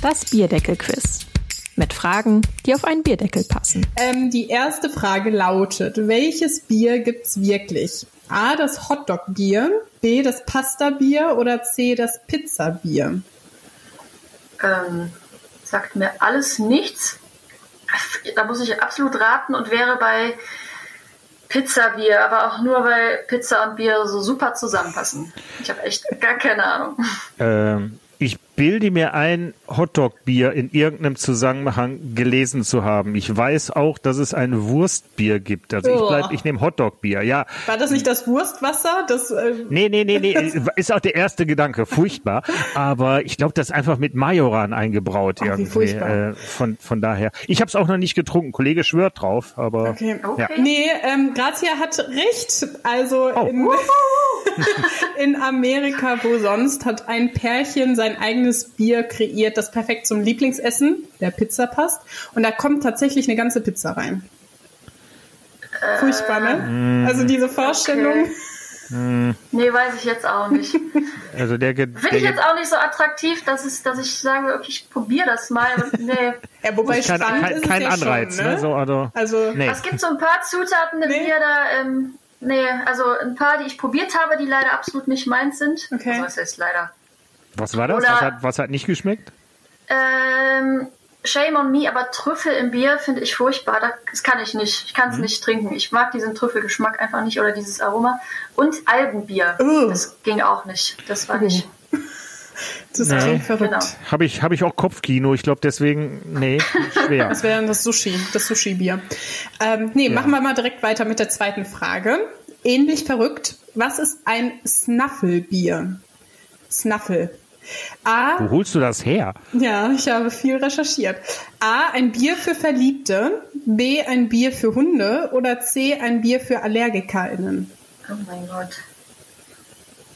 Das Bierdeckel-Quiz mit Fragen, die auf einen Bierdeckel passen. Ähm, die erste Frage lautet, welches Bier gibt's wirklich? A, das Hotdog-Bier, B, das Pasta-Bier oder C, das Pizza-Bier? Ähm, sagt mir alles nichts. Da muss ich absolut raten und wäre bei Pizza-Bier, aber auch nur, weil Pizza und Bier so super zusammenpassen. Ich habe echt gar keine Ahnung. Ähm, ich bilde mir ein, Hotdog-Bier in irgendeinem Zusammenhang gelesen zu haben. Ich weiß auch, dass es ein Wurstbier gibt. Also ich bleib, ich nehme Hotdog-Bier, ja. War das nicht das Wurstwasser? Das, äh nee, nee, nee, nee. [LAUGHS] ist auch der erste Gedanke. Furchtbar. Aber ich glaube, das ist einfach mit Majoran eingebraut Ach, irgendwie. Äh, von, von daher. Ich habe es auch noch nicht getrunken. Kollege schwört drauf, aber. Okay. okay. Ja. Nee, ähm, Grazia hat recht. Also oh. in, [LAUGHS] in Amerika, wo sonst, hat ein Pärchen sein eigenes Bier kreiert, das perfekt zum Lieblingsessen, der Pizza passt. Und da kommt tatsächlich eine ganze Pizza rein. Äh, Furchtbar, ne? Also diese Vorstellung. Okay. Nee, weiß ich jetzt auch nicht. [LAUGHS] Also der Finde ich jetzt auch nicht so attraktiv, dass, es, dass ich sage, okay, ich probiere das mal. nee. [LAUGHS] ja, wobei kein, kein, kein Anreiz, schon, ne? ne? So, also, also nee. Es gibt so ein paar Zutaten im nee. Bier da, ähm, nee, also ein paar, die ich probiert habe, die leider absolut nicht meins sind. Okay. Also was heißt leider? Was war das? Oder, was, hat, was hat nicht geschmeckt? Ähm, Shame on me, aber Trüffel im Bier finde ich furchtbar. Das kann ich nicht. Ich kann es mhm. nicht trinken. Ich mag diesen Trüffelgeschmack einfach nicht oder dieses Aroma. Und Algenbier. Uh. Das ging auch nicht. Das war nicht. [LAUGHS] Das nee. klingt verrückt. Genau. Habe ich, hab ich auch Kopfkino. Ich glaube deswegen, nee, schwer. [LAUGHS] das wäre das Sushi, das Sushi-Bier. Ähm, nee, ja. machen wir mal direkt weiter mit der zweiten Frage. Ähnlich verrückt. Was ist ein Snuffelbier? Snuffle. A. Wo holst du das her? Ja, ich habe viel recherchiert. A. Ein Bier für Verliebte. B. Ein Bier für Hunde. Oder C. Ein Bier für AllergikerInnen. Oh mein Gott.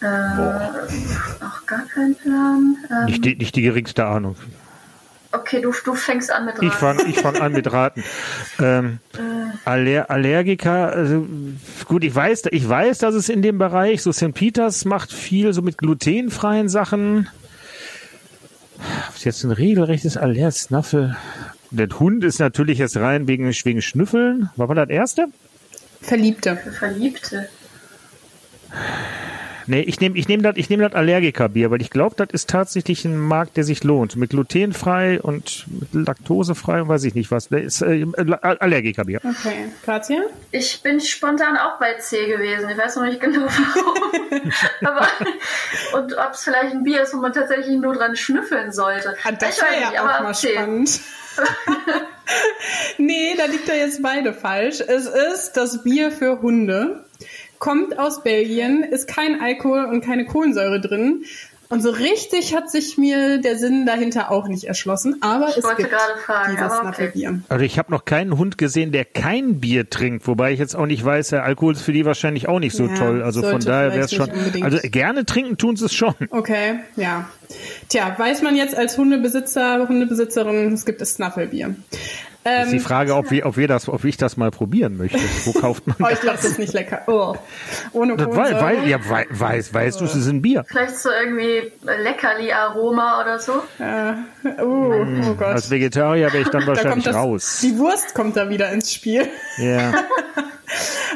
Äh, auch gar kein Plan. Ähm, nicht, die, nicht die geringste Ahnung. Okay, du, du fängst an mit Raten. Ich fange ich fang an mit Raten. Ähm, äh. Aller, Allergiker, also gut, ich weiß, ich weiß, dass es in dem Bereich, so St. Peters macht viel so mit glutenfreien Sachen. Ist jetzt ein regelrechtes Aller-Snaffel. Der Hund ist natürlich jetzt rein wegen, wegen Schnüffeln. War das erste? Verliebte. Verliebte. Nee, ich nehme ich nehm das ich nehm das Allergikerbier, weil ich glaube, das ist tatsächlich ein Markt, der sich lohnt. Mit glutenfrei und mit laktosefrei weiß ich nicht was. Ist äh, Allergikerbier. Okay. Katja? Ich bin spontan auch bei C gewesen. Ich weiß noch nicht genau warum. [LAUGHS] aber, und ob es vielleicht ein Bier ist, wo man tatsächlich nur dran schnüffeln sollte. Ah, das wäre ja nicht, auch mal C. spannend. [LAUGHS] nee, da liegt er jetzt beide falsch. Es ist das Bier für Hunde kommt aus Belgien, ist kein Alkohol und keine Kohlensäure drin. Und so richtig hat sich mir der Sinn dahinter auch nicht erschlossen, aber ich es wollte gibt gerade fragen, dieses aber okay. Snuffelbier. Also ich habe noch keinen Hund gesehen, der kein Bier trinkt, wobei ich jetzt auch nicht weiß, der Alkohol ist für die wahrscheinlich auch nicht so Ja, toll. Also von daher wäre es schon. Also gerne trinken tun sie es schon. Okay, ja. Tja, weiß man jetzt als Hundebesitzer, Hundebesitzerin, es gibt das Snuffelbier. ist die Ähm, Frage, ob wir, ob wir das, ob ich das mal probieren möchte. Wo kauft man [LAUGHS] oh, ich glaube, das ist nicht lecker. Oh. Ohne das? Weil, weil, ja, wei- weiß, weißt du, es ist ein Bier. Vielleicht so irgendwie Leckerli-Aroma oder so. Äh, oh, oh Gott. Als Vegetarier wäre ich dann da wahrscheinlich kommt das, raus. Die Wurst kommt da wieder ins Spiel. Ja. [LAUGHS]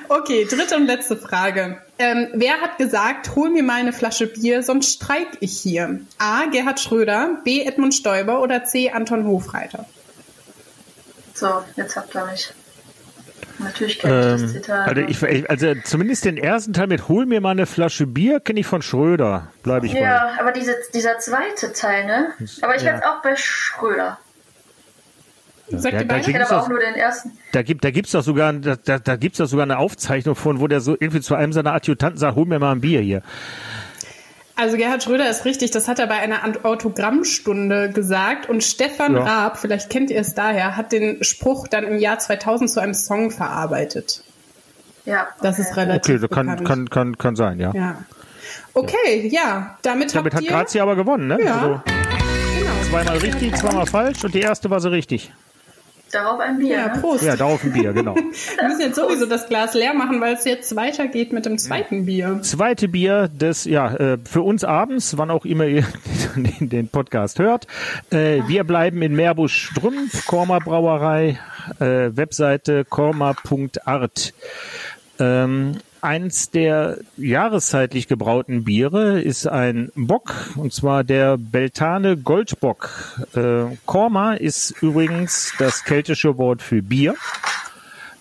Okay, dritte und letzte Frage. Ähm, wer hat gesagt, hol mir mal eine Flasche Bier, sonst streik ich hier? A. Gerhard Schröder, B. Edmund Stoiber oder C. Anton Hofreiter? So, jetzt habt ihr mich. Natürlich kenne ich das Ähm, Zitat. also, ich, also zumindest den ersten Teil mit Hol mir mal eine Flasche Bier kenne ich von Schröder. Bleibe ich bei. ja, aber diese, dieser zweite Teil, ne? Aber ich Ja. wäre jetzt auch bei Schröder. Sagt Ja, ihr da kenne gibt's auch nur den ersten. Da gibt, da gibt's doch sogar, da, da, da gibt's doch sogar eine Aufzeichnung von, wo der so irgendwie zu einem seiner Adjutanten sagt, hol mir mal ein Bier hier. Also Gerhard Schröder ist richtig, das hat er bei einer Autogrammstunde gesagt und Stefan Ja. Raab, vielleicht kennt ihr es daher, hat den Spruch dann im Jahr 2000 zu einem Song verarbeitet. Ja. Das ist relativ Okay, das kann, kann, kann, kann sein, ja. Ja. Okay, ja, damit, Damit hat. Grazia aber gewonnen, ne? Ja. Also genau. zweimal richtig, zweimal falsch und die erste war sie richtig. Darauf ein Bier. Ja, ne? Prost. Ja, darauf ein Bier, genau. [LAUGHS] Wir müssen jetzt sowieso das Glas leer machen, weil es jetzt weitergeht mit dem zweiten Bier. Zweite Bier des, ja, äh, für uns abends, wann auch immer ihr [LAUGHS] den, Podcast hört. Äh, wir bleiben in Meerbusch-Strümpf, Korma Brauerei, äh, Webseite korma.art. Eins der jahreszeitlich gebrauten Biere ist ein Bock, und zwar der Beltane Goldbock. Äh, Korma ist übrigens das keltische Wort für Bier.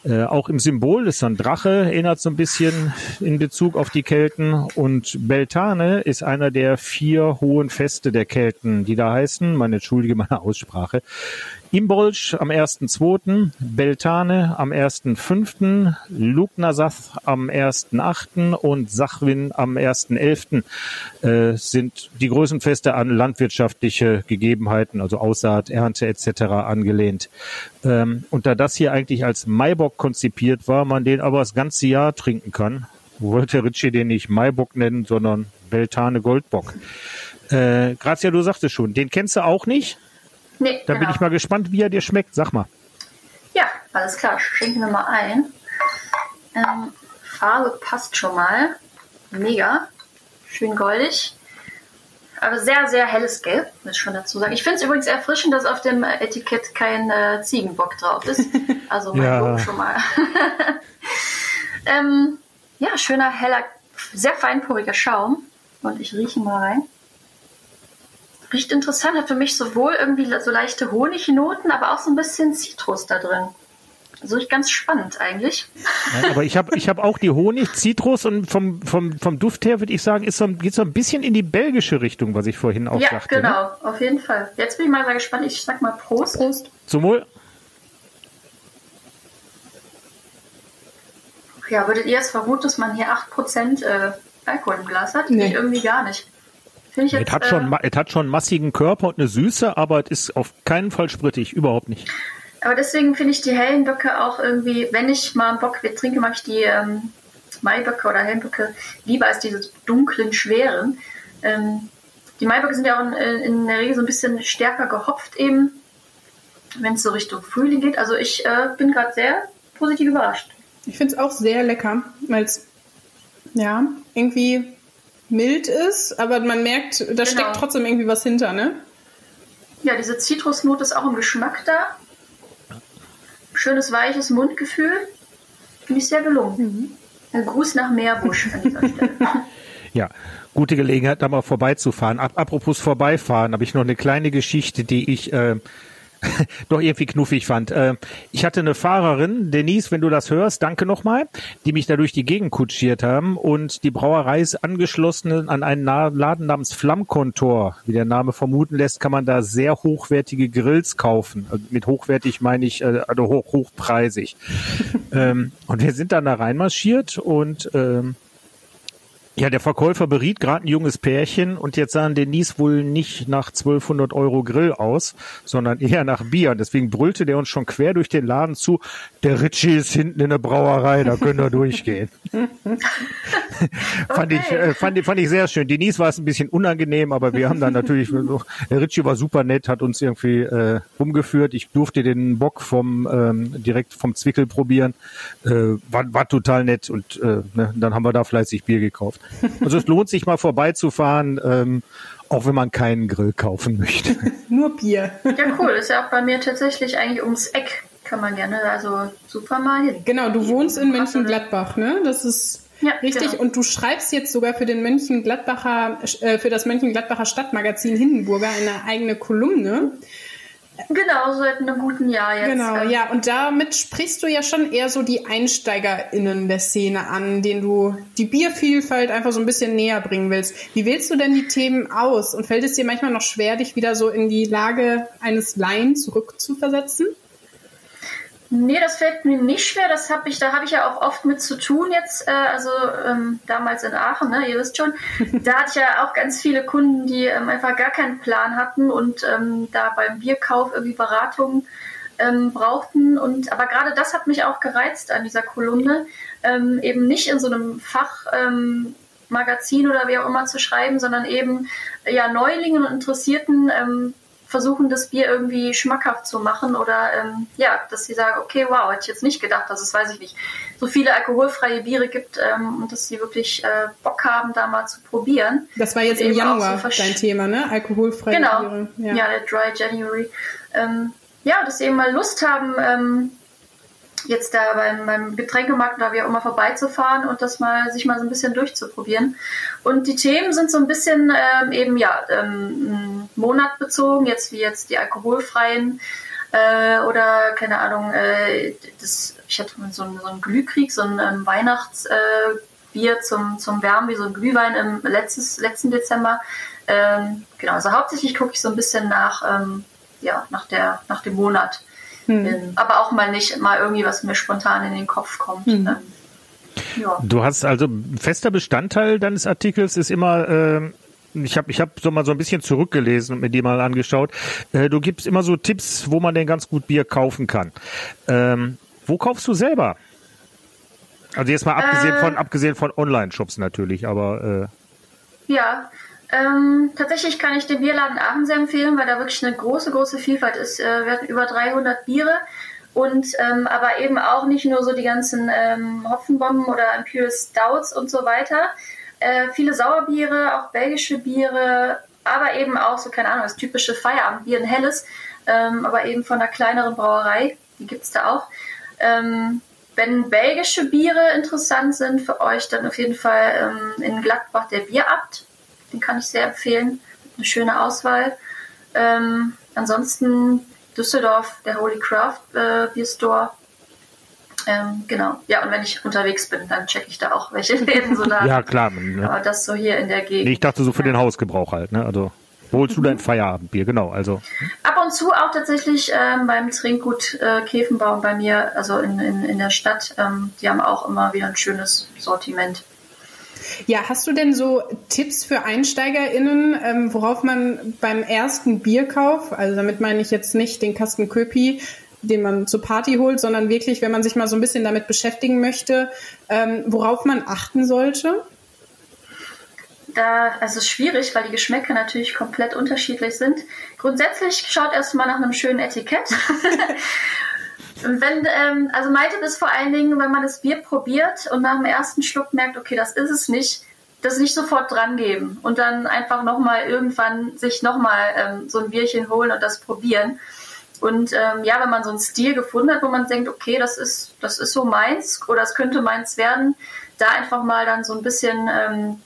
Äh, auch im Symbol ist ein Drache, erinnert so ein bisschen in Bezug auf die Kelten. Und Beltane ist einer der vier hohen Feste der Kelten, die da heißen, man entschuldige meine Aussprache, Imbolc am 1.2., Beltane am 1.5., Lugnasath am 1.8. und Sachwin am 1.11. Äh, sind die größten Feste an landwirtschaftliche Gegebenheiten, also Aussaat, Ernte etc. angelehnt. Ähm, und da das hier eigentlich als Maibock konzipiert war, man den aber das ganze Jahr trinken kann, wollte Ritchie den nicht Maibock nennen, sondern Beltane Goldbock. Äh, Grazia, du sagtest schon, den kennst du auch nicht? Nee, Da genau. bin ich mal gespannt, wie er dir schmeckt. Sag mal. Ja, alles klar. Schenken wir mal ein. Ähm, Farbe passt schon mal. Mega. Schön goldig. Aber sehr, sehr helles Gelb, muss ich schon dazu sagen. Ich finde es übrigens erfrischend, dass auf dem Etikett kein äh, Ziegenbock drauf ist. [LAUGHS] Also mein Ja. Lob schon mal. [LAUGHS] ähm, ja, schöner, heller, sehr feinporiger Schaum. Und ich rieche mal rein. Riecht interessant, hat für mich sowohl irgendwie so leichte Honignoten, aber auch so ein bisschen Zitrus da drin. Also riecht ganz spannend eigentlich. Nein, aber ich habe ich hab auch die Honig, Zitrus und vom, vom, vom Duft her würde ich sagen, ist so, ein- geht so ein bisschen in die belgische Richtung, was ich vorhin auch ja, sagte. Ne? genau, auf jeden Fall. Jetzt bin ich mal sehr gespannt. Ich sag mal Prost. Prost. Zum Wohl. Ja, würdet ihr jetzt vermuten, dass man hier 8% äh, Alkohol im Glas hat? Nee. Nee. irgendwie gar nicht. Ich Es hat, schon, äh, es hat schon einen massigen Körper und eine Süße, aber es ist auf keinen Fall sprittig, überhaupt nicht. aber deswegen finde ich die hellen Böcke auch irgendwie, wenn ich mal einen Bock trinke, mag ich die ähm, Maiböcke oder Helmböcke lieber als diese dunklen, schweren. Ähm, die Maiböcke sind ja auch in, in der Regel so ein bisschen stärker gehopft eben, wenn es so Richtung Frühling geht. Also ich äh, bin gerade sehr positiv überrascht. Ich finde es auch sehr lecker, weil es ja irgendwie mild ist, aber man merkt, da steckt trotzdem irgendwie was hinter, ne? Ja, diese Zitrusnote ist auch im Geschmack da. Schönes, weiches Mundgefühl. Finde ich sehr gelungen. Ein Gruß nach Meerbusch an dieser Stelle. [LAUGHS] Ja, gute Gelegenheit, da mal vorbeizufahren. Ap apropos vorbeifahren, habe ich noch eine kleine Geschichte, die ich äh, [LAUGHS] doch irgendwie knuffig fand. Äh, ich hatte eine Fahrerin, Denise, wenn du das hörst, danke nochmal, die mich da durch die Gegend kutschiert haben und die Brauerei ist angeschlossen an einen Laden namens Flammkontor. Wie der Name vermuten lässt, kann man da sehr hochwertige Grills kaufen. Also mit hochwertig meine ich, äh, also hoch, hochpreisig. [LAUGHS] ähm, und wir sind dann da reinmarschiert und ähm, Ja, der Verkäufer beriet gerade ein junges Pärchen und jetzt sahen Denise wohl nicht nach 1200 Euro Grill aus, sondern eher nach Bier. Und deswegen brüllte der uns schon quer durch den Laden zu, der Ritchie ist hinten in der Brauerei, da können wir [LAUGHS] durchgehen. [LAUGHS] fand, ich, äh, fand, fand ich sehr schön. Denise war es ein bisschen unangenehm, aber wir haben dann natürlich, [LAUGHS] der Ritchie war super nett, hat uns irgendwie äh, rumgeführt. Ich durfte den Bock vom ähm, direkt vom Zwickel probieren. Äh, war, war total nett und äh, ne, dann haben wir da fleißig Bier gekauft. Also es lohnt sich mal vorbeizufahren, ähm, auch wenn man keinen Grill kaufen möchte. [LAUGHS] Nur Bier. Ja, cool. Ist ja auch bei mir tatsächlich eigentlich ums Eck. Kann man gerne, also super mal hin. Genau, du wohnst in Mönchengladbach, ne? Das ist ja, richtig. Genau. Und du schreibst jetzt sogar für den Mönchengladbacher, äh, für das Mönchengladbacher Stadtmagazin Hindenburger eine eigene Kolumne. Genau, seit einem guten Jahr jetzt. Genau, ja. Und damit sprichst du ja schon eher so die EinsteigerInnen der Szene an, denen du die Biervielfalt einfach so ein bisschen näher bringen willst. Wie wählst du denn die Themen aus? Und fällt es dir manchmal noch schwer, dich wieder so in die Lage eines Laien zurückzuversetzen? Nee, das fällt mir nicht schwer. Das habe ich, da habe ich ja auch oft mit zu tun jetzt. Äh, also ähm, damals in Aachen, ne, ihr wisst schon. [LAUGHS] Da hatte ich ja auch ganz viele Kunden, die ähm, einfach gar keinen Plan hatten und ähm, da beim Bierkauf irgendwie Beratung ähm, brauchten. Und aber gerade das hat mich auch gereizt an dieser Kolumne, ähm, eben nicht in so einem Fachmagazin ähm, oder wie auch immer zu schreiben, sondern eben ja Neulingen und Interessierten ähm, versuchen, das Bier irgendwie schmackhaft zu machen oder ähm, ja, dass sie sagen, okay, wow, hätte ich jetzt nicht gedacht, dass es, weiß ich nicht, so viele alkoholfreie Biere gibt ähm, und dass sie wirklich äh, Bock haben, da mal zu probieren. Das war jetzt im Januar so dein Thema, ne? Alkoholfreie genau. Biere. Genau, ja. ja. der Dry January. Ähm, ja, dass sie eben mal Lust haben, ähm, jetzt da beim, beim Getränkemarkt oder wie auch immer vorbeizufahren und das mal sich mal so ein bisschen durchzuprobieren. Und die Themen sind so ein bisschen ähm, eben ja ähm, monatbezogen, jetzt wie jetzt die alkoholfreien äh, oder keine Ahnung, äh, das, ich hatte so einen, so einen Glühkrieg, so ein ähm, Weihnachtsbier äh, zum, zum Wärmen, wie so ein Glühwein im letztes, letzten Dezember. Ähm, genau, also hauptsächlich gucke ich so ein bisschen nach, ähm, ja, nach, der, nach dem Monat. Hm. Aber auch mal nicht mal irgendwie, was mir spontan in den Kopf kommt. Hm. Ähm, ja. Du hast also fester Bestandteil deines Artikels ist immer äh, ich habe ich hab so mal so ein bisschen zurückgelesen und mir die mal angeschaut. Äh, du gibst immer so Tipps, wo man denn ganz gut Bier kaufen kann. Ähm, wo kaufst du selber? Also jetzt mal abgesehen äh, von abgesehen von Online-Shops natürlich, aber äh, ja, ähm, tatsächlich kann ich den Bierladen Aachen sehr empfehlen, weil da wirklich eine große, große Vielfalt ist. Äh, wir hatten über 300 Biere und ähm, aber eben auch nicht nur so die ganzen ähm, Hopfenbomben oder Imperial Stouts und so weiter. Äh, viele Sauerbiere, auch belgische Biere, aber eben auch so, keine Ahnung, das typische Feierabendbier, ein helles, ähm, aber eben von einer kleineren Brauerei, die gibt es da auch. Ähm, wenn belgische Biere interessant sind für euch, dann auf jeden Fall ähm, in Gladbach der Bierabt den kann ich sehr empfehlen. Eine schöne Auswahl. Ähm, ansonsten Düsseldorf, der Holy Craft äh, Beer Store. Ähm, genau. Ja, und wenn ich unterwegs bin, dann checke ich da auch, [LAUGHS] welche Läden so da Ja, klar. Ne? Aber das so hier in der Gegend. Nee, ich dachte so für ja. den Hausgebrauch halt, ne? Also holst du mhm. dein Feierabendbier, genau. Also. Ab und zu auch tatsächlich ähm, beim Trinkgut äh, Käfenbaum bei mir, also in, in, in der Stadt. Ähm, die haben auch immer wieder ein schönes Sortiment. Ja, hast du denn so Tipps für EinsteigerInnen, ähm, worauf man beim ersten Bierkauf, also damit meine ich jetzt nicht den Kasten Köpi, den man zur Party holt, sondern wirklich, wenn man sich mal so ein bisschen damit beschäftigen möchte, ähm, worauf man achten sollte? Da, also es ist schwierig, weil die Geschmäcker natürlich komplett unterschiedlich sind. Grundsätzlich schaut erstmal nach einem schönen Etikett. [LAUGHS] Wenn, ähm, also mein Tipp ist vor allen Dingen, wenn man das Bier probiert und nach dem ersten Schluck merkt, okay, das ist es nicht, das nicht sofort dran geben und dann einfach nochmal irgendwann sich nochmal ähm, so ein Bierchen holen und das probieren. Und ähm, ja, wenn man so einen Stil gefunden hat, wo man denkt, okay, das ist, das ist so meins oder es könnte meins werden, da einfach mal dann so ein bisschen ähm,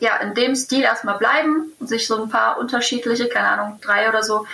ja, in dem Stil erstmal bleiben und sich so ein paar unterschiedliche, keine Ahnung, drei oder so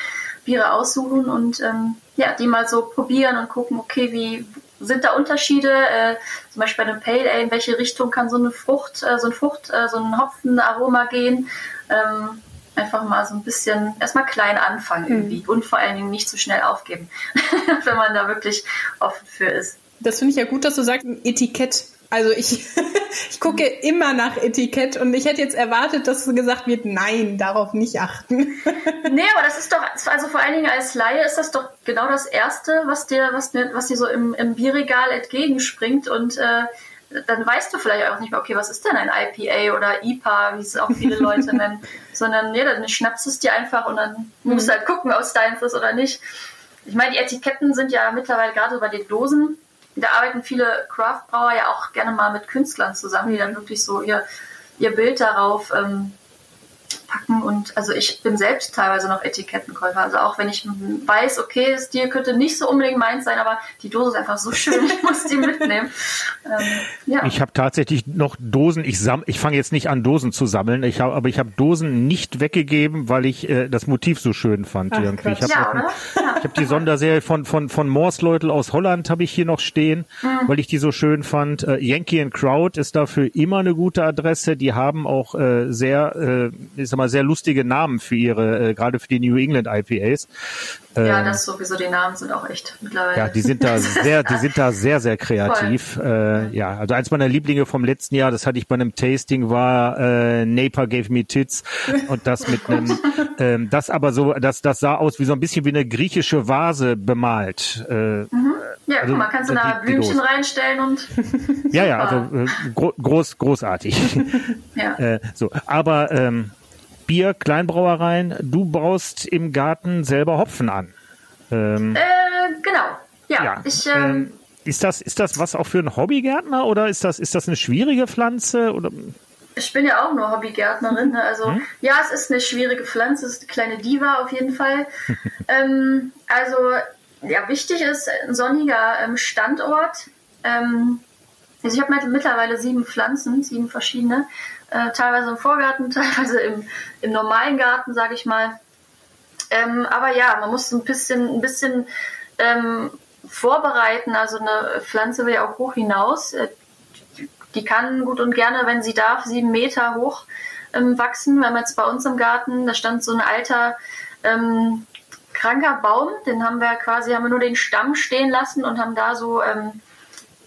Biere aussuchen und ähm, ja, die mal so probieren und gucken, okay, wie sind da Unterschiede? Äh, zum Beispiel bei einem Pale Ale, in welche Richtung kann so eine Frucht, äh, so ein Frucht, äh, so ein Hopfenaroma gehen? Ähm, einfach mal so ein bisschen erstmal klein anfangen hm. irgendwie mhm. und vor allen Dingen nicht zu schnell aufgeben, [LAUGHS] wenn man da wirklich offen für ist. Das finde ich ja gut, dass du sagst, ein Etikett Also ich, [LAUGHS] ich gucke immer nach Etikett und ich hätte jetzt erwartet, dass gesagt wird, nein, darauf nicht achten. [LAUGHS] nee, aber das ist doch, also vor allen Dingen als Laie ist das doch genau das Erste, was dir, was, was dir so im, im Bierregal entgegenspringt und äh, dann weißt du vielleicht auch nicht mehr, okay, was ist denn ein IPA oder IPA, wie es auch viele Leute [LAUGHS] nennen, sondern nee, dann schnappst du es dir einfach und dann musst du halt gucken, aus deins ist oder nicht. Ich meine, die Etiketten sind ja mittlerweile gerade bei den Dosen da arbeiten viele Craft-Brauer ja auch gerne mal mit Künstlern zusammen, die dann wirklich so ihr, ihr Bild darauf ähm, packen. Und also ich bin selbst teilweise noch Etikettenkäufer. Also auch wenn ich weiß, okay, das Stil könnte nicht so unbedingt meins sein, aber die Dose ist einfach so schön, [LAUGHS] ich muss die mitnehmen. Ähm, ja. Ich habe tatsächlich noch Dosen, ich ich fange jetzt nicht an, Dosen zu sammeln, ich hab, aber ich habe Dosen nicht weggegeben, weil ich äh, das Motiv so schön fand. Ach, irgendwie. Ich habe ja, ja. hab die Sonderserie von, von, von Morsleutel aus Holland habe ich hier noch stehen, mhm. weil ich die so schön fand. Äh, Yankee and Crowd ist dafür immer eine gute Adresse. Die haben auch äh, sehr, äh, ich sag mal, sehr lustige Namen für ihre, äh, gerade für die New England IPAs. Ja, ähm, das sowieso, die Namen sind auch echt mittlerweile. Ja, die sind da sehr, die sind da sehr, sehr kreativ. [LAUGHS] Äh, ja, also eins meiner Lieblinge vom letzten Jahr, das hatte ich bei einem Tasting, war äh, Naper Gave Me Tits und das mit [LAUGHS] einem, ähm, das aber so, das, das sah aus wie so ein bisschen wie eine griechische Vase bemalt. Äh, mhm. Ja, also, guck mal, kannst du da Blümchen reinstellen und. [LAUGHS] ja, ja, also äh, gro groß, großartig. ja. Äh, so, aber ähm, Bier, Kleinbrauereien, du baust im Garten selber Hopfen an. Ähm, äh, genau. Ja, ja. ich. Ähm, ähm, ist das, ist das was auch für einen Hobbygärtner oder ist das, ist das eine schwierige Pflanze? Oder? Ich bin ja auch nur Hobbygärtnerin. Ne? Also hm? ja, es ist eine schwierige Pflanze, es ist eine kleine Diva auf jeden Fall. [LAUGHS] ähm, also ja, wichtig ist ein sonniger ähm, Standort. Ähm, also ich habe mittlerweile sieben Pflanzen, sieben verschiedene. Äh, teilweise im Vorgarten, [LAUGHS] teilweise im, im normalen Garten, sage ich mal. Ähm, aber ja, man muss ein bisschen, ein bisschen ähm, vorbereiten. Also eine Pflanze will ja auch hoch hinaus. Äh, die kann gut und gerne, wenn sie darf, sieben Meter hoch ähm, wachsen. Wir haben jetzt bei uns im Garten, da stand so ein alter ähm, kranker Baum, den haben wir quasi, haben wir nur den Stamm stehen lassen und haben da so ähm,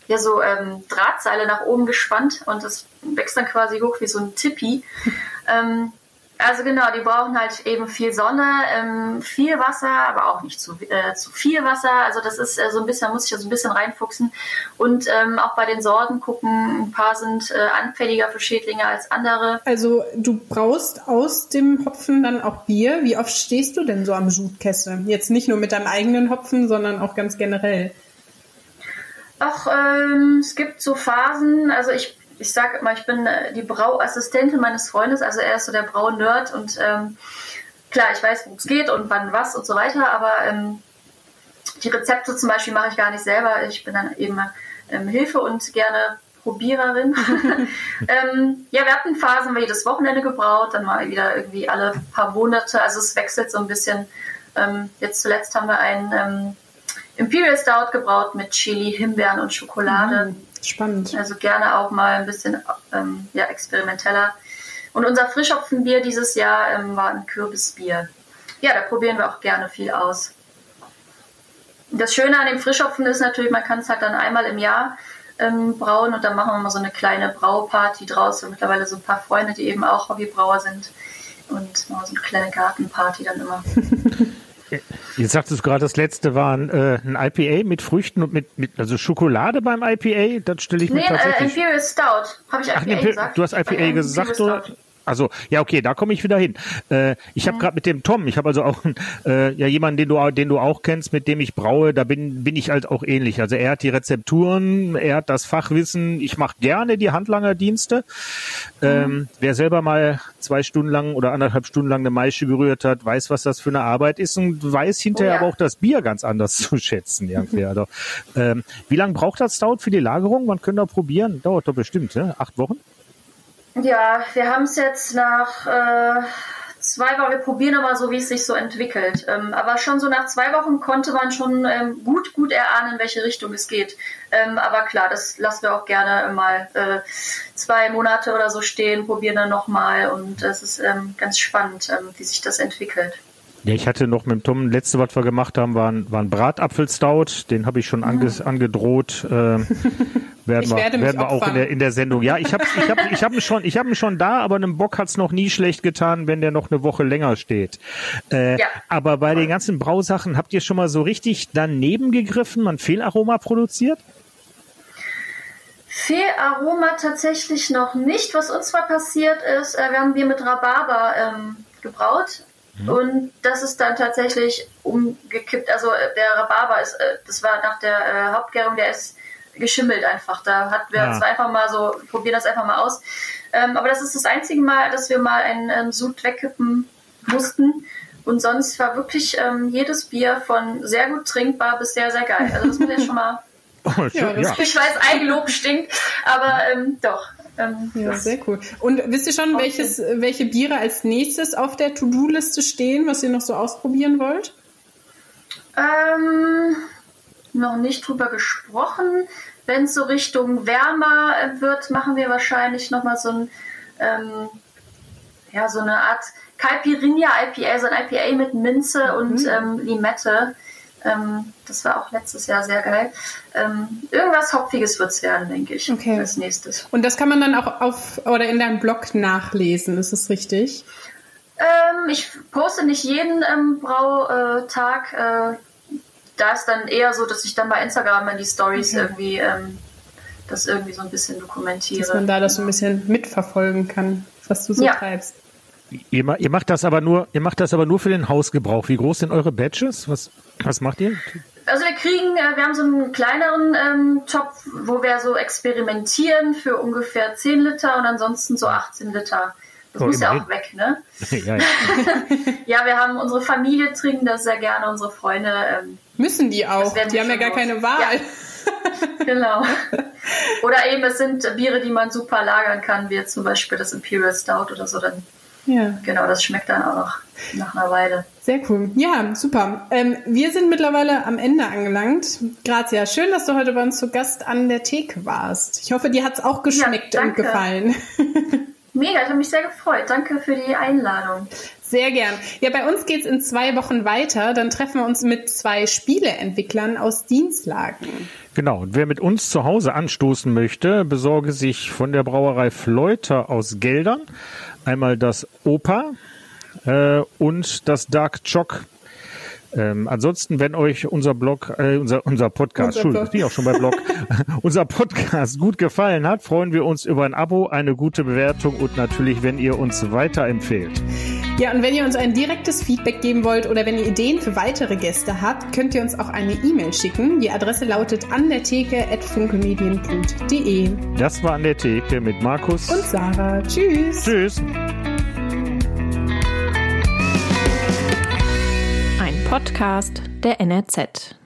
ja so ähm, Drahtseile nach oben gespannt und das wächst dann quasi hoch wie so ein Tippi. [LAUGHS] ähm, also genau, die brauchen halt eben viel Sonne, ähm, viel Wasser, aber auch nicht zu, äh, zu viel Wasser. Also das ist äh, so ein bisschen, muss ich ja so ein bisschen reinfuchsen. Und ähm, auch bei den Sorten gucken, ein paar sind äh, anfälliger für Schädlinge als andere. Also du brauchst aus dem Hopfen dann auch Bier. Wie oft stehst du denn so am Sudkessel? Jetzt nicht nur mit deinem eigenen Hopfen, sondern auch ganz generell. Ach, ähm, es gibt so Phasen, also ich, ich sage immer, ich bin äh, die Brauassistentin meines Freundes, also er ist so der Brau-Nerd und ähm, klar, ich weiß, wo es geht und wann was und so weiter, aber ähm, die Rezepte zum Beispiel mache ich gar nicht selber. Ich bin dann eben ähm, Hilfe und gerne Probiererin. [LAUGHS] ähm, ja, wir hatten Phasen, wir jedes Wochenende gebraut, dann mal wieder irgendwie alle paar Monate. Also es wechselt so ein bisschen. Ähm, jetzt zuletzt haben wir einen Imperial Stout gebraut mit Chili, Himbeeren und Schokolade. Mhm, spannend. Also gerne auch mal ein bisschen ähm, ja, experimenteller. Und unser Frischhopfenbier dieses Jahr ähm, war ein Kürbisbier. Ja, da probieren wir auch gerne viel aus. Das Schöne an dem Frischhopfen ist natürlich, man kann es halt dann einmal im Jahr ähm, brauen und dann machen wir mal so eine kleine Brauparty draus. Wir haben mittlerweile so ein paar Freunde, die eben auch Hobbybrauer sind und mal so eine kleine Gartenparty dann immer. [LAUGHS] Jetzt sagtest du gerade, das letzte war ein, äh, ein IPA mit Früchten und mit, mit also Schokolade beim IPA. Das stelle ich mir nee, tatsächlich. Nee, äh, Imperial Stout. Habe ich IPA Ach, gesagt? Du hast IPA gesagt oder? Also ja, okay, da komme ich wieder hin. Äh, ich habe mhm. gerade mit dem Tom, ich habe also auch äh, ja jemanden, den du den du auch kennst, mit dem ich braue. Da bin bin ich halt auch ähnlich. Also er hat die Rezepturen, er hat das Fachwissen. Ich mache gerne die Handlangerdienste. Mhm. Ähm, wer selber mal zwei Stunden lang oder anderthalb Stunden lang eine Maische gerührt hat, weiß, was das für eine Arbeit ist und weiß hinterher oh, ja. aber auch das Bier ganz anders [LAUGHS] zu schätzen. Irgendwie. Also, ähm, wie lange braucht das Stout für die Lagerung? Man könnte da probieren. Dauert doch bestimmt, ne? Acht Wochen? Ja, wir haben es jetzt nach äh, zwei Wochen, wir probieren aber so, wie es sich so entwickelt. Ähm, aber schon so nach zwei Wochen konnte man schon ähm, gut, gut erahnen, in welche Richtung es geht. Ähm, aber klar, das lassen wir auch gerne mal äh, zwei Monate oder so stehen, probieren dann nochmal und es ist ähm, ganz spannend, ähm, wie sich das entwickelt. Ja, ich hatte noch mit Tom, letzte, was wir gemacht haben, war ein, war ein Bratapfelstout, den habe ich schon ange, angedroht. Äh, [LAUGHS] werden ich wir, werden wir auch in der, in der Sendung. Ja, ich habe ich hab, ich hab ihn schon, ich habe ihn schon da, aber einem Bock hat's noch nie schlecht getan, wenn der noch eine Woche länger steht. Äh, ja. Aber bei den ganzen Brausachen habt ihr schon mal so richtig daneben gegriffen, man Fehlaroma produziert? Fehlaroma tatsächlich noch nicht. Was uns zwar passiert ist, äh, wir haben Bier mit Rhabarber ähm, gebraut mhm. und das ist dann tatsächlich umgekippt. Also äh, der Rhabarber ist, äh, das war nach der äh, Hauptgärung, der ist geschimmelt einfach. Da hatten wir ja. einfach mal so, probieren das einfach mal aus. Ähm, aber das ist das einzige Mal, dass wir mal einen ähm, Sud wegkippen mussten. Und sonst war wirklich ähm, jedes Bier von sehr gut trinkbar bis sehr, sehr geil. Also das muss ich schon mal [LAUGHS] Oh, ja, ja. Ich weiß, Eigenlob stinkt, aber ähm, doch. Ähm, ja, sehr cool. Und wisst ihr schon, okay. welches, welche Biere als nächstes auf der To-Do-Liste stehen, was ihr noch so ausprobieren wollt? Ähm, noch nicht drüber gesprochen. Wenn es so Richtung wärmer wird, machen wir wahrscheinlich nochmal so ein, ähm, ja, so eine Art Caipirinha IPA, so ein IPA mit Minze mhm. und ähm, Limette. Ähm, das war auch letztes Jahr sehr geil. Ähm, irgendwas Hopfiges wird es werden, denke ich, okay. als nächstes. Und das kann man dann auch auf oder in deinem Blog nachlesen, ist das richtig? Ähm, ich poste nicht jeden ähm, Brautag. Äh, da ist dann eher so, dass ich dann bei Instagram in die Stories okay. irgendwie ähm, das irgendwie so ein bisschen dokumentiere. Dass man da das so ein bisschen mitverfolgen kann, was du so ja. treibst. Ihr, ihr, macht das aber nur, ihr macht das aber nur für den Hausgebrauch. Wie groß sind eure Badges? Was, was macht ihr? Also wir kriegen, äh, wir haben so einen kleineren ähm, Topf, wo wir so experimentieren für ungefähr 10 Liter und ansonsten so 18 Liter. Das oh, muss immerhin. ja auch weg, ne? [LAUGHS] ja, ja. [LAUGHS] ja, wir haben unsere Familie trinken das sehr gerne, unsere Freunde. Ähm, Müssen die auch? Die haben ja gar keine Wahl. Ja. [LAUGHS] genau. Oder eben es sind Biere, die man super lagern kann, wie zum Beispiel das Imperial Stout oder so. Dann ja. Genau, das schmeckt dann auch noch nach einer Weile. Sehr cool. Ja, super. Ähm, wir sind mittlerweile am Ende angelangt. Grazia, schön, dass du heute bei uns zu Gast an der Theke warst. Ich hoffe, dir hat es auch geschmeckt ja, und gefallen. [LAUGHS] Mega, ich habe mich sehr gefreut. Danke für die Einladung. Sehr gern. Ja, bei uns geht es in zwei Wochen weiter. Dann treffen wir uns mit zwei Spieleentwicklern aus Dienstlagen. Genau. Und wer mit uns zu Hause anstoßen möchte, besorge sich von der Brauerei Fleuter aus Geldern einmal das Opa äh, und das Dark Choc. Ähm, ansonsten, wenn euch unser Blog, äh, unser, unser Podcast, Entschuldigung, ich bin auch schon bei Blog, [LAUGHS] [LAUGHS] unser Podcast gut gefallen hat, freuen wir uns über ein Abo, eine gute Bewertung und natürlich, wenn ihr uns weiterempfehlt. Ja, und wenn ihr uns ein direktes Feedback geben wollt oder wenn ihr Ideen für weitere Gäste habt, könnt ihr uns auch eine E-Mail schicken. Die Adresse lautet an der Theke at funkelmedien.de. Das war an der Theke mit Markus und Sarah. Tschüss. Tschüss. Ein Podcast der NRZ.